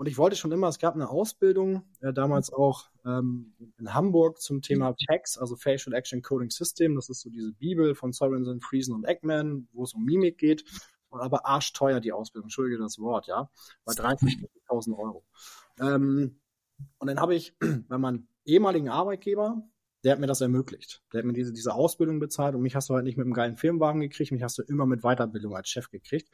und ich wollte schon immer, es gab eine Ausbildung, äh, damals auch ähm, in Hamburg zum Thema PACS, also Facial Action Coding System. Das ist so diese Bibel von Sorensen, Friesen und Eggman, wo es um Mimik geht. Und aber arschteuer die Ausbildung, entschuldige das Wort, ja, bei 53.000 Euro. Ähm, und dann habe ich bei meinem ehemaligen Arbeitgeber, der hat mir das ermöglicht. Der hat mir diese, diese Ausbildung bezahlt und mich hast du halt nicht mit einem geilen Firmenwagen gekriegt, mich hast du immer mit Weiterbildung als Chef gekriegt.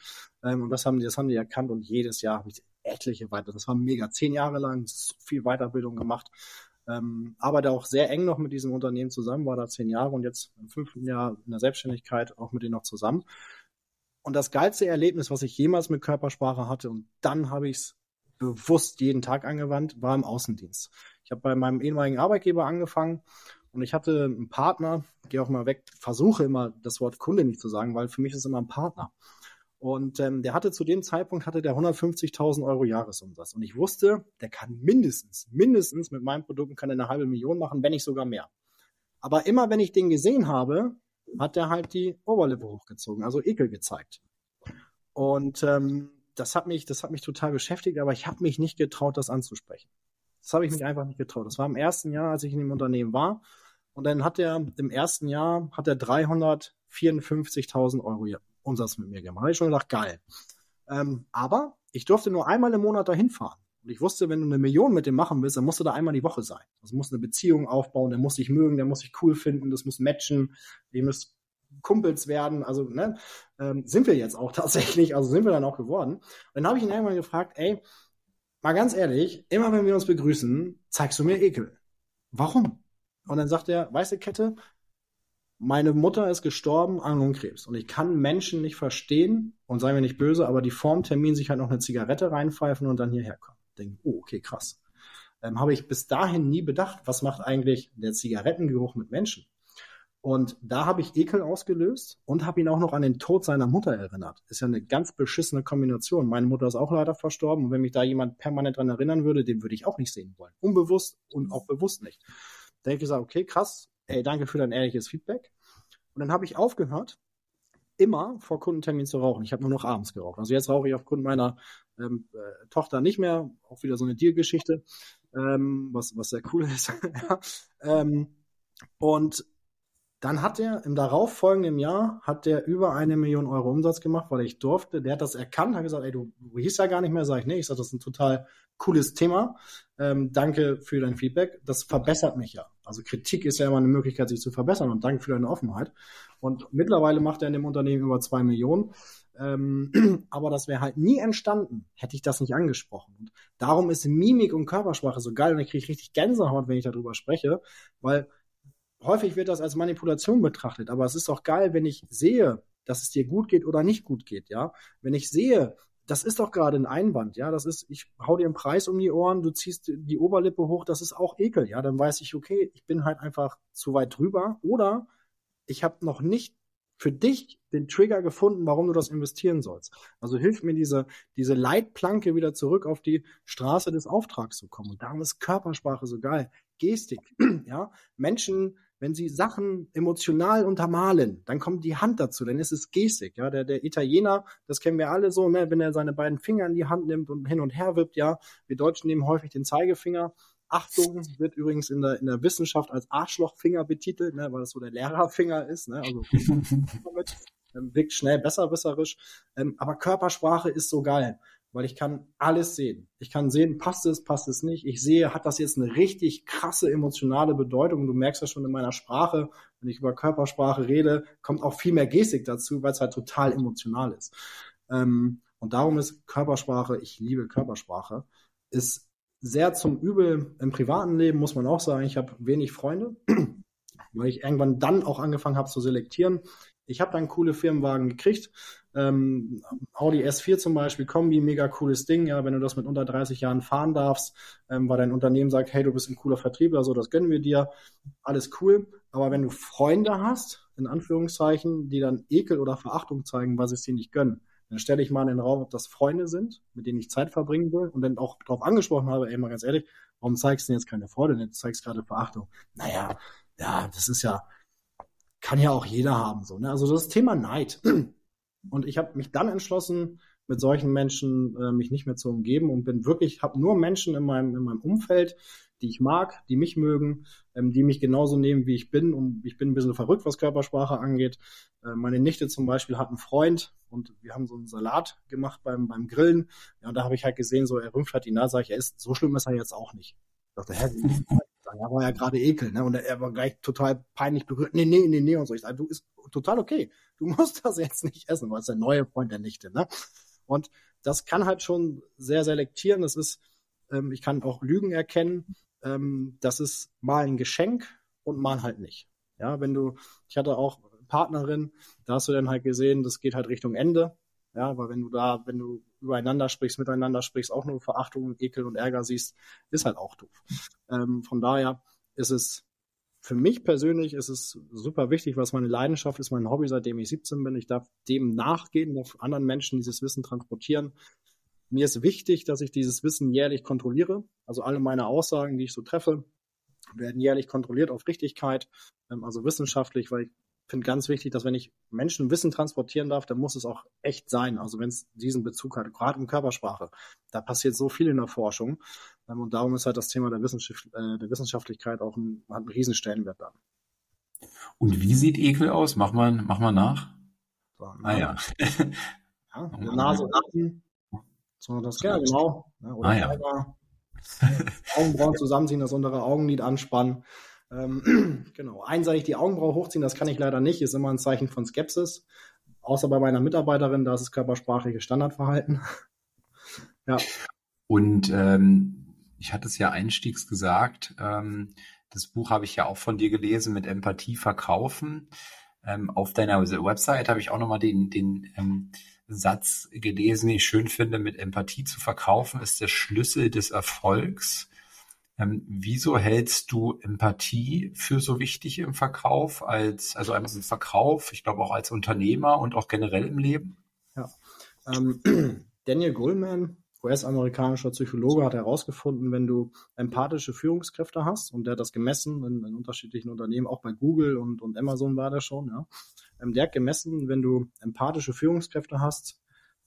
Ähm, und das haben die, das haben die erkannt und jedes Jahr habe ich etliche weiter. Das war mega. Zehn Jahre lang so viel Weiterbildung gemacht. Ähm, arbeite auch sehr eng noch mit diesem Unternehmen zusammen, war da zehn Jahre und jetzt im fünften Jahr in der Selbstständigkeit auch mit denen noch zusammen. Und das geilste Erlebnis, was ich jemals mit Körpersprache hatte, und dann habe ich es bewusst jeden Tag angewandt, war im Außendienst. Ich habe bei meinem ehemaligen Arbeitgeber angefangen und ich hatte einen Partner, gehe auch mal weg, versuche immer das Wort Kunde nicht zu sagen, weil für mich ist es immer ein Partner. Und ähm, der hatte zu dem Zeitpunkt hatte der 150.000 Euro Jahresumsatz. Und ich wusste, der kann mindestens, mindestens mit meinen Produkten kann er eine halbe Million machen, wenn nicht sogar mehr. Aber immer wenn ich den gesehen habe, hat er halt die Oberlippe hochgezogen, also Ekel gezeigt. Und ähm, das hat mich, das hat mich total beschäftigt, aber ich habe mich nicht getraut, das anzusprechen. Das habe ich mich einfach nicht getraut. Das war im ersten Jahr, als ich in dem Unternehmen war. Und dann hat er im ersten Jahr hat er 354.000 Euro Umsatz mit mir gemacht. Da habe ich schon gedacht, geil. Ähm, aber ich durfte nur einmal im Monat dahin fahren. Und ich wusste, wenn du eine Million mit dem machen willst, dann musst du da einmal die Woche sein. Das muss eine Beziehung aufbauen, der muss dich mögen, der muss dich cool finden, das muss matchen, ihr müsst Kumpels werden. Also ne, ähm, sind wir jetzt auch tatsächlich, also sind wir dann auch geworden. Und dann habe ich ihn irgendwann gefragt, ey, mal ganz ehrlich, immer wenn wir uns begrüßen, zeigst du mir Ekel. Warum? Und dann sagt er, weißt du, Kette, meine Mutter ist gestorben an Lungenkrebs und ich kann Menschen nicht verstehen und sei mir nicht böse, aber die vorm Termin sich halt noch eine Zigarette reinpfeifen und dann hierher kommen. Denken, oh, okay, krass. Ähm, habe ich bis dahin nie bedacht, was macht eigentlich der Zigarettengeruch mit Menschen? Und da habe ich Ekel ausgelöst und habe ihn auch noch an den Tod seiner Mutter erinnert. Ist ja eine ganz beschissene Kombination. Meine Mutter ist auch leider verstorben und wenn mich da jemand permanent dran erinnern würde, den würde ich auch nicht sehen wollen. Unbewusst und auch bewusst nicht. Da habe ich gesagt, okay, krass, ey, danke für dein ehrliches Feedback. Und dann habe ich aufgehört, immer vor Kundentermin zu rauchen. Ich habe nur noch abends geraucht. Also jetzt rauche ich aufgrund meiner ähm, äh, Tochter nicht mehr. Auch wieder so eine Deal-Geschichte, ähm, was, was sehr cool ist. ja. ähm, und dann hat er im darauffolgenden Jahr hat der über eine Million Euro Umsatz gemacht, weil ich durfte. Der hat das erkannt, hat gesagt, ey, du, du hieß ja gar nicht mehr. Sag ich, nee, ich sag, das ist ein total cooles Thema. Ähm, danke für dein Feedback. Das verbessert mich ja. Also Kritik ist ja immer eine Möglichkeit, sich zu verbessern. Und danke für deine Offenheit. Und mittlerweile macht er in dem Unternehmen über zwei Millionen. Ähm, aber das wäre halt nie entstanden, hätte ich das nicht angesprochen. Und darum ist Mimik und Körpersprache so geil und ich kriege richtig Gänsehaut, wenn ich darüber spreche, weil häufig wird das als Manipulation betrachtet, aber es ist doch geil, wenn ich sehe, dass es dir gut geht oder nicht gut geht, ja. Wenn ich sehe, das ist doch gerade ein Einwand, ja. Das ist, ich hau dir einen Preis um die Ohren, du ziehst die Oberlippe hoch, das ist auch Ekel, ja. Dann weiß ich, okay, ich bin halt einfach zu weit drüber oder ich habe noch nicht für dich den Trigger gefunden, warum du das investieren sollst. Also hilft mir diese, diese Leitplanke wieder zurück auf die Straße des Auftrags zu kommen. Und darum ist Körpersprache so geil. Gestik, ja. Menschen wenn sie Sachen emotional untermalen, dann kommt die Hand dazu, dann ist es Gestik, ja. Der, der Italiener, das kennen wir alle so, ne, wenn er seine beiden Finger in die Hand nimmt und hin und her wippt, ja. Wir Deutschen nehmen häufig den Zeigefinger. Achtung, wird übrigens in der, in der Wissenschaft als Arschlochfinger betitelt, ne, weil das so der Lehrerfinger ist, ne, also ähm, wirkt schnell besserwisserisch. Ähm, aber Körpersprache ist so geil weil ich kann alles sehen. Ich kann sehen, passt es, passt es nicht. Ich sehe, hat das jetzt eine richtig krasse emotionale Bedeutung. Du merkst ja schon in meiner Sprache, wenn ich über Körpersprache rede, kommt auch viel mehr Gestik dazu, weil es halt total emotional ist. Ähm, und darum ist Körpersprache, ich liebe Körpersprache, ist sehr zum Übel im privaten Leben, muss man auch sagen. Ich habe wenig Freunde, weil ich irgendwann dann auch angefangen habe zu selektieren. Ich habe dann coole Firmenwagen gekriegt, ähm, Audi S4 zum Beispiel, Kombi, mega cooles Ding, ja, wenn du das mit unter 30 Jahren fahren darfst, ähm, weil dein Unternehmen sagt, hey, du bist ein cooler Vertriebler, so, das gönnen wir dir, alles cool. Aber wenn du Freunde hast, in Anführungszeichen, die dann Ekel oder Verachtung zeigen, weil sie es dir nicht gönnen, dann stelle ich mal in den Raum, ob das Freunde sind, mit denen ich Zeit verbringen will und dann auch darauf angesprochen habe, ey, mal ganz ehrlich, warum zeigst du denn jetzt keine Freude, du zeigst gerade Verachtung? Naja, ja, das ist ja, kann ja auch jeder haben, so, ne? Also das Thema Neid. Und ich habe mich dann entschlossen, mit solchen Menschen äh, mich nicht mehr zu umgeben und bin wirklich, habe nur Menschen in meinem, in meinem Umfeld, die ich mag, die mich mögen, ähm, die mich genauso nehmen, wie ich bin. Und ich bin ein bisschen verrückt, was Körpersprache angeht. Äh, meine Nichte zum Beispiel hat einen Freund und wir haben so einen Salat gemacht beim, beim Grillen. Ja, und da habe ich halt gesehen, so er rümpft halt die Nase, sag ich, er ist, so schlimm ist er jetzt auch nicht. Ich dachte, hä, er war ja gerade ekel, ne? Und er war gleich total peinlich berührt. Nee, nee, nee, nee. Und so. Ich sage, du ist total okay. Du musst das jetzt nicht essen, weil es der neue Freund der Nichte, ne? Und das kann halt schon sehr selektieren. Das ist, ähm, ich kann auch Lügen erkennen. Ähm, das ist mal ein Geschenk und mal halt nicht. Ja, wenn du, ich hatte auch Partnerin, da hast du dann halt gesehen, das geht halt Richtung Ende. Ja, weil wenn du da, wenn du übereinander sprichst, miteinander sprichst, auch nur Verachtung, Ekel und Ärger siehst, ist halt auch doof. Ähm, von daher ist es für mich persönlich ist es super wichtig, was meine Leidenschaft ist, mein Hobby, seitdem ich 17 bin. Ich darf dem nachgehen, darf anderen Menschen dieses Wissen transportieren. Mir ist wichtig, dass ich dieses Wissen jährlich kontrolliere. Also alle meine Aussagen, die ich so treffe, werden jährlich kontrolliert auf Richtigkeit, ähm, also wissenschaftlich, weil ich finde ganz wichtig, dass wenn ich Menschen Wissen transportieren darf, dann muss es auch echt sein. Also wenn es diesen Bezug hat, gerade in Körpersprache. Da passiert so viel in der Forschung. Ähm, und darum ist halt das Thema der, Wissenschaft, äh, der Wissenschaftlichkeit auch ein, hat einen riesen Stellenwert dann. Und wie sieht Ekel aus? Mach mal, mach mal nach. So, ah ja. ja Nase, Nacken. So, das, ja, genau. Ja, oder ah, ja. Augenbrauen zusammenziehen, das untere Augenlid anspannen. Ähm, genau, einseitig die Augenbraue hochziehen, das kann ich leider nicht, ist immer ein Zeichen von Skepsis. Außer bei meiner Mitarbeiterin, da ist es körpersprachliches Standardverhalten. ja. Und ähm, ich hatte es ja einstiegs gesagt, ähm, das Buch habe ich ja auch von dir gelesen mit Empathie verkaufen. Ähm, auf deiner Website habe ich auch nochmal den, den ähm, Satz gelesen, den ich schön finde, mit Empathie zu verkaufen ist der Schlüssel des Erfolgs. Ähm, wieso hältst du Empathie für so wichtig im Verkauf als, also im Verkauf, ich glaube auch als Unternehmer und auch generell im Leben? Ja. Ähm, Daniel Goldman, US-amerikanischer Psychologe, hat herausgefunden, wenn du empathische Führungskräfte hast, und der hat das gemessen in, in unterschiedlichen Unternehmen, auch bei Google und, und Amazon war der schon, ja. Ähm, der hat gemessen, wenn du empathische Führungskräfte hast,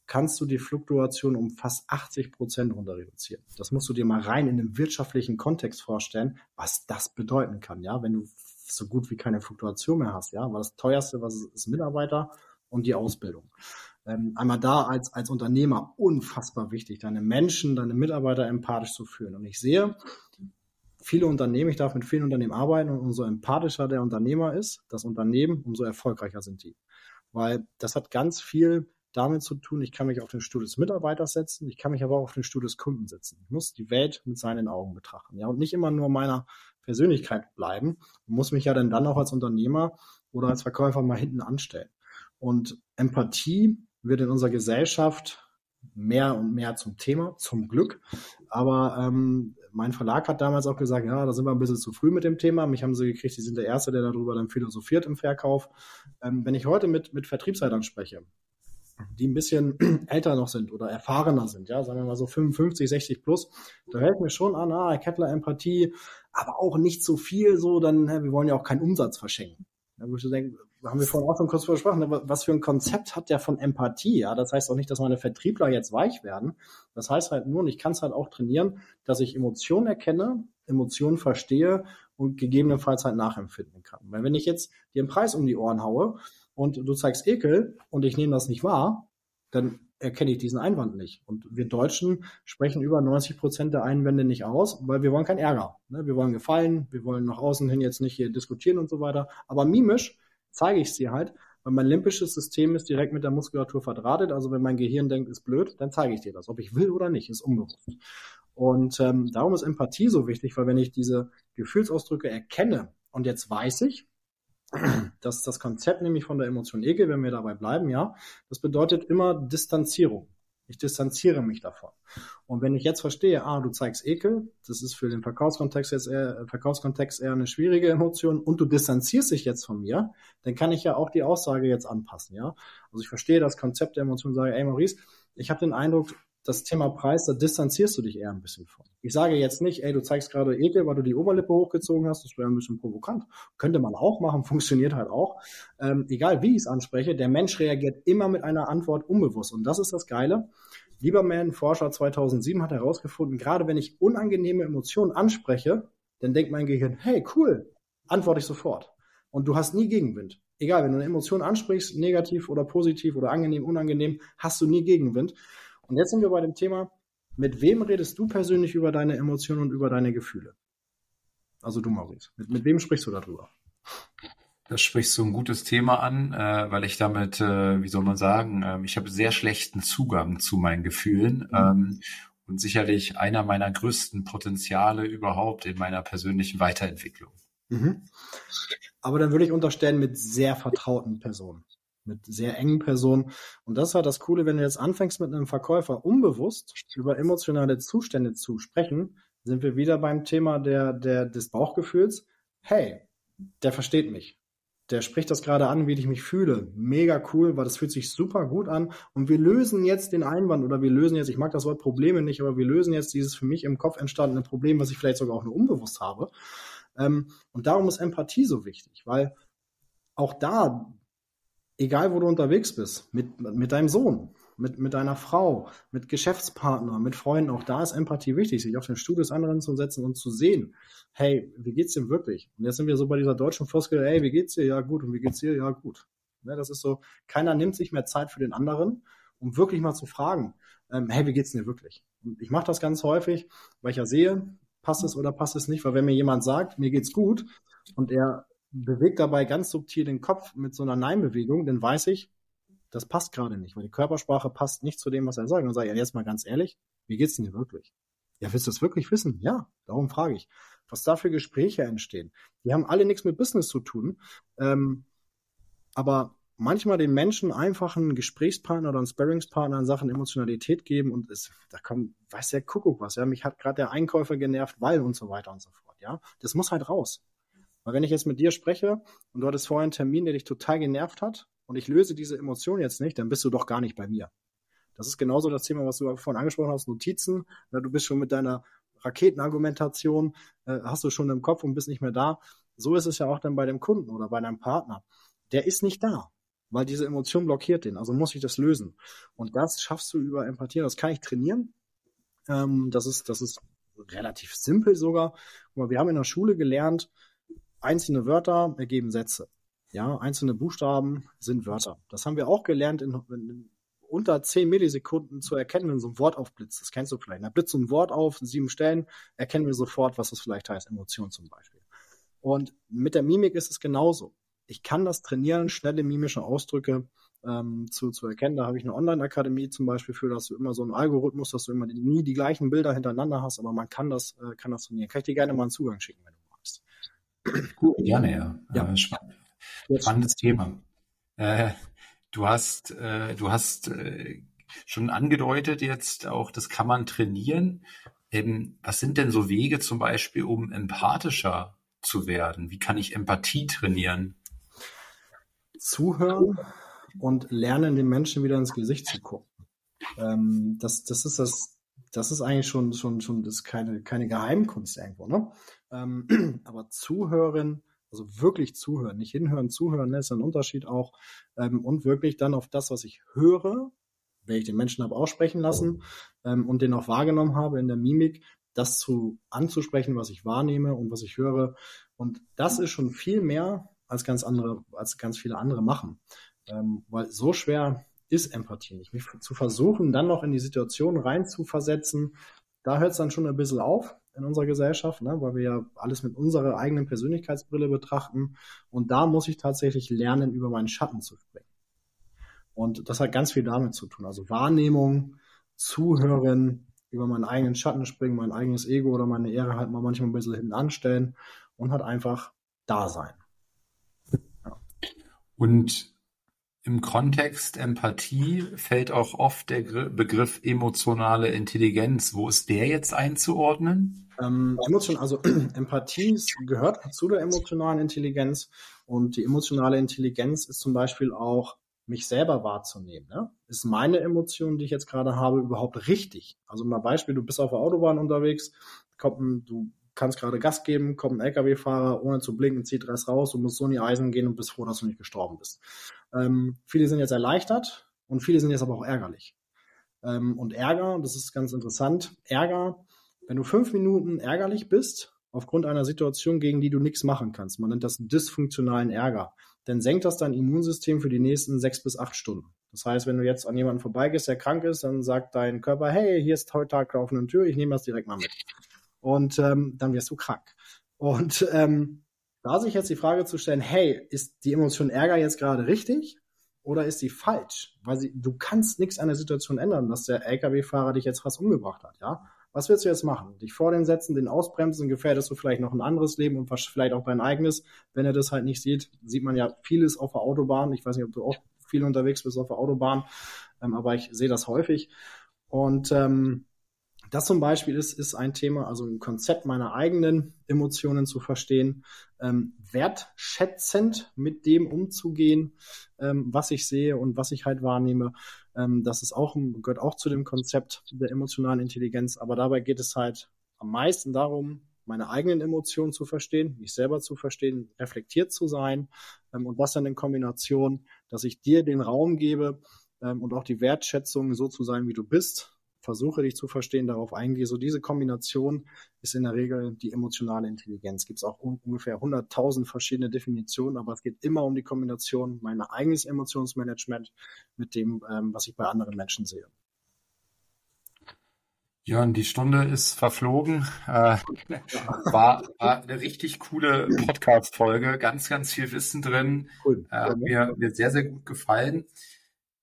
kannst du die Fluktuation um fast 80 Prozent runter reduzieren. Das musst du dir mal rein in einem wirtschaftlichen Kontext vorstellen, was das bedeuten kann, ja, wenn du so gut wie keine Fluktuation mehr hast, ja, weil das teuerste, was ist, ist Mitarbeiter und die Ausbildung. Ähm, einmal da als, als Unternehmer unfassbar wichtig, deine Menschen, deine Mitarbeiter empathisch zu führen. Und ich sehe, viele Unternehmen, ich darf mit vielen Unternehmen arbeiten und umso empathischer der Unternehmer ist, das Unternehmen, umso erfolgreicher sind die. Weil das hat ganz viel damit zu tun, ich kann mich auf den Stuhl des Mitarbeiters setzen, ich kann mich aber auch auf den Stuhl des Kunden setzen. Ich muss die Welt mit seinen Augen betrachten, ja, und nicht immer nur meiner Persönlichkeit bleiben, ich muss mich ja dann dann auch als Unternehmer oder als Verkäufer mal hinten anstellen. Und Empathie wird in unserer Gesellschaft mehr und mehr zum Thema, zum Glück. Aber ähm, mein Verlag hat damals auch gesagt, ja, da sind wir ein bisschen zu früh mit dem Thema. Mich haben sie gekriegt, die sind der Erste, der darüber dann philosophiert im Verkauf. Ähm, wenn ich heute mit, mit Vertriebsleitern spreche, die ein bisschen älter noch sind oder erfahrener sind, ja, sagen wir mal so 55, 60 plus, da hält mir schon an, ah, Kettler Empathie, aber auch nicht so viel so, dann, wir wollen ja auch keinen Umsatz verschenken. Da würde ich denken, haben wir vorhin auch schon kurz versprochen, was für ein Konzept hat der von Empathie? Ja, das heißt auch nicht, dass meine Vertriebler jetzt weich werden. Das heißt halt nur, und ich kann es halt auch trainieren, dass ich Emotionen erkenne, Emotionen verstehe und gegebenenfalls halt nachempfinden kann. Weil wenn ich jetzt dir einen Preis um die Ohren haue und du zeigst Ekel und ich nehme das nicht wahr, dann erkenne ich diesen Einwand nicht. Und wir Deutschen sprechen über 90 Prozent der Einwände nicht aus, weil wir wollen keinen Ärger. Ne? Wir wollen gefallen, wir wollen nach außen hin jetzt nicht hier diskutieren und so weiter. Aber mimisch zeige ich sie halt, weil mein limbisches System ist direkt mit der Muskulatur verdrahtet. Also wenn mein Gehirn denkt, ist blöd, dann zeige ich dir das. Ob ich will oder nicht, ist unbewusst. Und ähm, darum ist Empathie so wichtig, weil wenn ich diese Gefühlsausdrücke erkenne und jetzt weiß ich, dass das Konzept nämlich von der Emotion Ekel, wenn wir dabei bleiben, ja, das bedeutet immer Distanzierung. Ich distanziere mich davon. Und wenn ich jetzt verstehe, ah, du zeigst Ekel, das ist für den Verkaufskontext jetzt eher, Verkaufskontext eher eine schwierige Emotion und du distanzierst dich jetzt von mir, dann kann ich ja auch die Aussage jetzt anpassen, ja. Also ich verstehe das Konzept der Emotion, sage, ey Maurice, ich habe den Eindruck, das Thema Preis, da distanzierst du dich eher ein bisschen von. Ich sage jetzt nicht, ey, du zeigst gerade Ekel, weil du die Oberlippe hochgezogen hast, das wäre ein bisschen provokant. Könnte man auch machen, funktioniert halt auch. Ähm, egal wie ich es anspreche, der Mensch reagiert immer mit einer Antwort unbewusst. Und das ist das Geile. Lieberman, Forscher 2007, hat herausgefunden, gerade wenn ich unangenehme Emotionen anspreche, dann denkt mein Gehirn, hey, cool, antworte ich sofort. Und du hast nie Gegenwind. Egal, wenn du eine Emotion ansprichst, negativ oder positiv oder angenehm, unangenehm, hast du nie Gegenwind. Und jetzt sind wir bei dem Thema, mit wem redest du persönlich über deine Emotionen und über deine Gefühle? Also du, Maurice. Mit, mit wem sprichst du darüber? Das sprichst du ein gutes Thema an, äh, weil ich damit, äh, wie soll man sagen, äh, ich habe sehr schlechten Zugang zu meinen Gefühlen mhm. ähm, und sicherlich einer meiner größten Potenziale überhaupt in meiner persönlichen Weiterentwicklung. Mhm. Aber dann würde ich unterstellen, mit sehr vertrauten Personen mit sehr engen Personen. Und das halt das Coole, wenn du jetzt anfängst mit einem Verkäufer unbewusst über emotionale Zustände zu sprechen, sind wir wieder beim Thema der, der, des Bauchgefühls. Hey, der versteht mich. Der spricht das gerade an, wie ich mich fühle. Mega cool, weil das fühlt sich super gut an. Und wir lösen jetzt den Einwand oder wir lösen jetzt, ich mag das Wort Probleme nicht, aber wir lösen jetzt dieses für mich im Kopf entstandene Problem, was ich vielleicht sogar auch nur unbewusst habe. Ähm, und darum ist Empathie so wichtig, weil auch da egal wo du unterwegs bist, mit, mit deinem Sohn, mit, mit deiner Frau, mit Geschäftspartner, mit Freunden, auch da ist Empathie wichtig, sich auf den Stuhl des anderen zu setzen und zu sehen, hey, wie geht's dem wirklich? Und jetzt sind wir so bei dieser deutschen Floskel, hey, wie geht's dir? Ja, gut. Und wie geht's dir? Ja, gut. Ne, das ist so, keiner nimmt sich mehr Zeit für den anderen, um wirklich mal zu fragen, ähm, hey, wie geht's dir wirklich? Und ich mache das ganz häufig, weil ich ja sehe, passt es oder passt es nicht, weil wenn mir jemand sagt, mir geht's gut und er bewegt dabei ganz subtil den Kopf mit so einer Nein-Bewegung, dann weiß ich, das passt gerade nicht, weil die Körpersprache passt nicht zu dem, was er sagt. Und dann sage ich, jetzt mal ganz ehrlich, wie geht's denn dir wirklich? Ja, willst du es wirklich wissen? Ja, darum frage ich. Was da für Gespräche entstehen. Die haben alle nichts mit Business zu tun. Ähm, aber manchmal den Menschen einfach einen Gesprächspartner oder einen Sparringspartner in Sachen Emotionalität geben und es, da kommt, weiß der Kuckuck was, ja, mich hat gerade der Einkäufer genervt, weil und so weiter und so fort, ja. Das muss halt raus. Weil wenn ich jetzt mit dir spreche und du hattest vorher einen Termin, der dich total genervt hat und ich löse diese Emotion jetzt nicht, dann bist du doch gar nicht bei mir. Das ist genauso das Thema, was du vorhin angesprochen hast, Notizen. Du bist schon mit deiner Raketenargumentation, äh, hast du schon im Kopf und bist nicht mehr da. So ist es ja auch dann bei dem Kunden oder bei deinem Partner. Der ist nicht da weil diese Emotion blockiert den. Also muss ich das lösen. Und das schaffst du über Empathie. Das kann ich trainieren. Ähm, das ist, das ist relativ simpel sogar. Aber wir haben in der Schule gelernt, einzelne Wörter ergeben Sätze. Ja, einzelne Buchstaben sind Wörter. Das haben wir auch gelernt, in, in unter 10 Millisekunden zu erkennen, wenn so ein Wort aufblitzt. Das kennst du vielleicht. Da blitzt so ein Wort auf, sieben Stellen, erkennen wir sofort, was das vielleicht heißt. Emotion zum Beispiel. Und mit der Mimik ist es genauso ich kann das trainieren, schnelle mimische Ausdrücke ähm, zu, zu erkennen. Da habe ich eine Online-Akademie zum Beispiel für, dass du immer so einen Algorithmus, dass du immer nie die gleichen Bilder hintereinander hast, aber man kann das, äh, kann das trainieren. Kann ich dir gerne mal einen Zugang schicken, wenn du. Cool, gerne, ja. ja. Äh, spann spannendes Thema. Äh, du hast, äh, du hast äh, schon angedeutet jetzt auch, das kann man trainieren. Ähm, was sind denn so Wege zum Beispiel, um empathischer zu werden? Wie kann ich Empathie trainieren? zuhören und lernen, den Menschen wieder ins Gesicht zu gucken. Ähm, das, das ist das, das ist eigentlich schon, schon, schon, das keine, keine Geheimkunst irgendwo, ne? Ähm, aber zuhören, also wirklich zuhören, nicht hinhören, zuhören, ne, ist ein Unterschied auch. Ähm, und wirklich dann auf das, was ich höre, wenn ich den Menschen habe aussprechen lassen ähm, und den auch wahrgenommen habe in der Mimik, das zu anzusprechen, was ich wahrnehme und was ich höre. Und das ist schon viel mehr als ganz andere, als ganz viele andere machen. Ähm, weil so schwer ist Empathie nicht. Mich zu versuchen, dann noch in die Situation rein zu versetzen, da hört es dann schon ein bisschen auf in unserer Gesellschaft, ne? weil wir ja alles mit unserer eigenen Persönlichkeitsbrille betrachten. Und da muss ich tatsächlich lernen, über meinen Schatten zu springen. Und das hat ganz viel damit zu tun. Also Wahrnehmung, Zuhören, über meinen eigenen Schatten springen, mein eigenes Ego oder meine Ehre halt mal manchmal ein bisschen hinten anstellen und halt einfach da sein. Und im Kontext Empathie fällt auch oft der Begriff emotionale Intelligenz. Wo ist der jetzt einzuordnen? Ähm, Emotion, also Empathie gehört zu der emotionalen Intelligenz und die emotionale Intelligenz ist zum Beispiel auch mich selber wahrzunehmen. Ne? Ist meine Emotion, die ich jetzt gerade habe, überhaupt richtig? Also mal Beispiel, du bist auf der Autobahn unterwegs, kommt, du kannst gerade Gas geben, kommt ein LKW-Fahrer, ohne zu blinken, zieht Rest raus, du musst so in die Eisen gehen und bist froh, dass du nicht gestorben bist. Ähm, viele sind jetzt erleichtert und viele sind jetzt aber auch ärgerlich. Ähm, und Ärger, das ist ganz interessant, Ärger, wenn du fünf Minuten ärgerlich bist, aufgrund einer Situation, gegen die du nichts machen kannst, man nennt das dysfunktionalen Ärger, dann senkt das dein Immunsystem für die nächsten sechs bis acht Stunden. Das heißt, wenn du jetzt an jemanden vorbeigehst, der krank ist, dann sagt dein Körper, hey, hier ist heute Tag auf einer Tür, ich nehme das direkt mal mit und ähm, dann wirst du krank. Und ähm, da sich jetzt die Frage zu stellen, hey, ist die Emotion Ärger jetzt gerade richtig oder ist sie falsch? Weil sie, du kannst nichts an der Situation ändern, dass der LKW-Fahrer dich jetzt fast umgebracht hat, ja? Was willst du jetzt machen? Dich vor den Sätzen, den ausbremsen, gefährdest du vielleicht noch ein anderes Leben und vielleicht auch dein eigenes. Wenn er das halt nicht sieht, sieht man ja vieles auf der Autobahn. Ich weiß nicht, ob du auch viel unterwegs bist auf der Autobahn, ähm, aber ich sehe das häufig. Und ähm, das zum Beispiel ist, ist ein Thema, also ein Konzept meiner eigenen Emotionen zu verstehen, ähm, wertschätzend mit dem umzugehen, ähm, was ich sehe und was ich halt wahrnehme. Ähm, das ist auch, gehört auch zu dem Konzept der emotionalen Intelligenz. Aber dabei geht es halt am meisten darum, meine eigenen Emotionen zu verstehen, mich selber zu verstehen, reflektiert zu sein ähm, und das dann in Kombination, dass ich dir den Raum gebe ähm, und auch die Wertschätzung so zu sein, wie du bist, versuche dich zu verstehen, darauf eingehe. So diese Kombination ist in der Regel die emotionale Intelligenz. Gibt es auch un ungefähr 100.000 verschiedene Definitionen, aber es geht immer um die Kombination mein eigenes Emotionsmanagement mit dem, ähm, was ich bei anderen Menschen sehe. Jörn, die Stunde ist verflogen. Äh, war, war, eine richtig coole Podcast-Folge. Ganz, ganz viel Wissen drin. Cool. Äh, mir, mir sehr, sehr gut gefallen.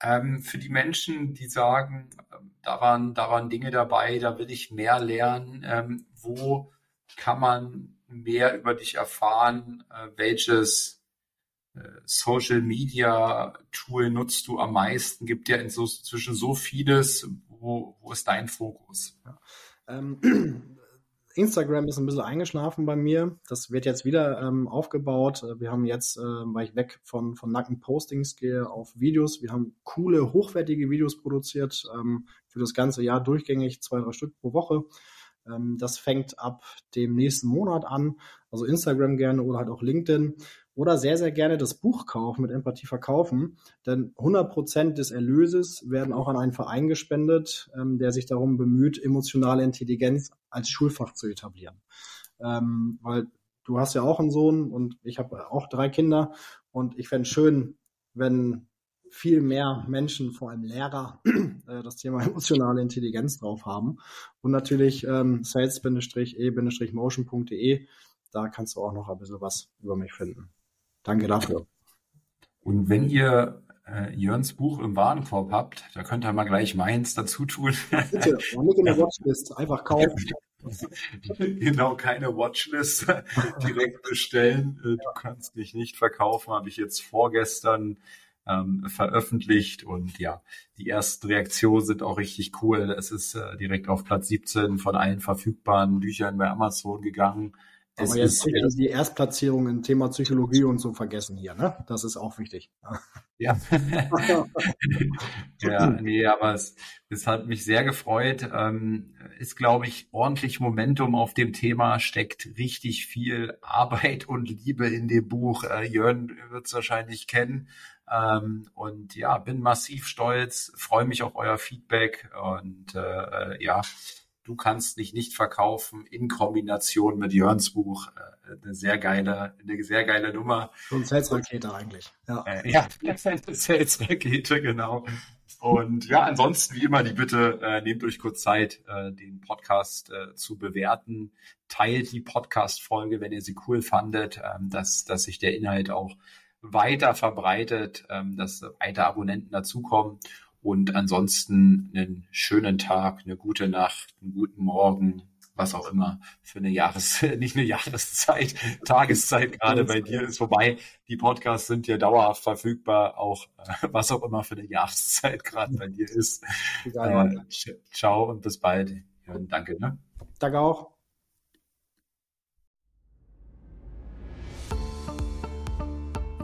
Ähm, für die Menschen, die sagen, ähm, da waren, da waren Dinge dabei, da will ich mehr lernen, ähm, wo kann man mehr über dich erfahren? Äh, welches, Social Media Tool nutzt du am meisten? Gibt ja inzwischen so vieles. Wo, wo ist dein Fokus? Ja. Ähm, Instagram ist ein bisschen eingeschlafen bei mir. Das wird jetzt wieder ähm, aufgebaut. Wir haben jetzt, äh, weil ich weg von, von nackten Postings gehe, auf Videos. Wir haben coole, hochwertige Videos produziert ähm, für das ganze Jahr durchgängig, zwei, drei Stück pro Woche. Ähm, das fängt ab dem nächsten Monat an. Also Instagram gerne oder halt auch LinkedIn oder sehr, sehr gerne das Buch kaufen, mit Empathie verkaufen. Denn 100 Prozent des Erlöses werden auch an einen Verein gespendet, ähm, der sich darum bemüht, emotionale Intelligenz als Schulfach zu etablieren. Ähm, weil du hast ja auch einen Sohn und ich habe auch drei Kinder und ich fände schön, wenn viel mehr Menschen, vor allem Lehrer, äh, das Thema emotionale Intelligenz drauf haben. Und natürlich ähm, sales-e-motion.de, da kannst du auch noch ein bisschen was über mich finden. Danke dafür. Und wenn ihr äh, Jörns Buch im Warenkorb habt, da könnt ihr mal gleich meins dazu tun. Bitte, nicht in der Watchlist, einfach kaufen. genau, keine Watchlist direkt bestellen. Äh, du kannst dich nicht verkaufen, habe ich jetzt vorgestern ähm, veröffentlicht und ja, die ersten Reaktionen sind auch richtig cool. Es ist äh, direkt auf Platz 17 von allen verfügbaren Büchern bei Amazon gegangen. Aber jetzt ist, die Erstplatzierung im Thema Psychologie und so vergessen hier, ne? Das ist auch wichtig. Ja. ja, nee, aber es, es hat mich sehr gefreut. Ähm, ist, glaube ich, ordentlich Momentum auf dem Thema, steckt richtig viel Arbeit und Liebe in dem Buch. Äh, Jörn wird es wahrscheinlich kennen. Ähm, und ja, bin massiv stolz, freue mich auf euer Feedback und äh, ja, Du kannst dich nicht verkaufen in Kombination mit Jörns Buch. Äh, eine sehr geile, eine sehr geile Nummer. So eine Sales-Rakete eigentlich. Ja, äh, ja eine Sales-Rakete, genau. Und ja, ansonsten wie immer die Bitte, äh, nehmt euch kurz Zeit, äh, den Podcast äh, zu bewerten. Teilt die Podcast-Folge, wenn ihr sie cool fandet, ähm, dass, dass sich der Inhalt auch weiter verbreitet, ähm, dass weiter Abonnenten dazukommen. Und ansonsten einen schönen Tag, eine gute Nacht, einen guten Morgen, was auch immer für eine Jahres, nicht eine Jahreszeit, Tageszeit gerade bei dir ist vorbei. Die Podcasts sind ja dauerhaft verfügbar, auch äh, was auch immer für eine Jahreszeit gerade bei dir ist. Äh, ciao und bis bald. Ja, danke. Ne? Danke auch.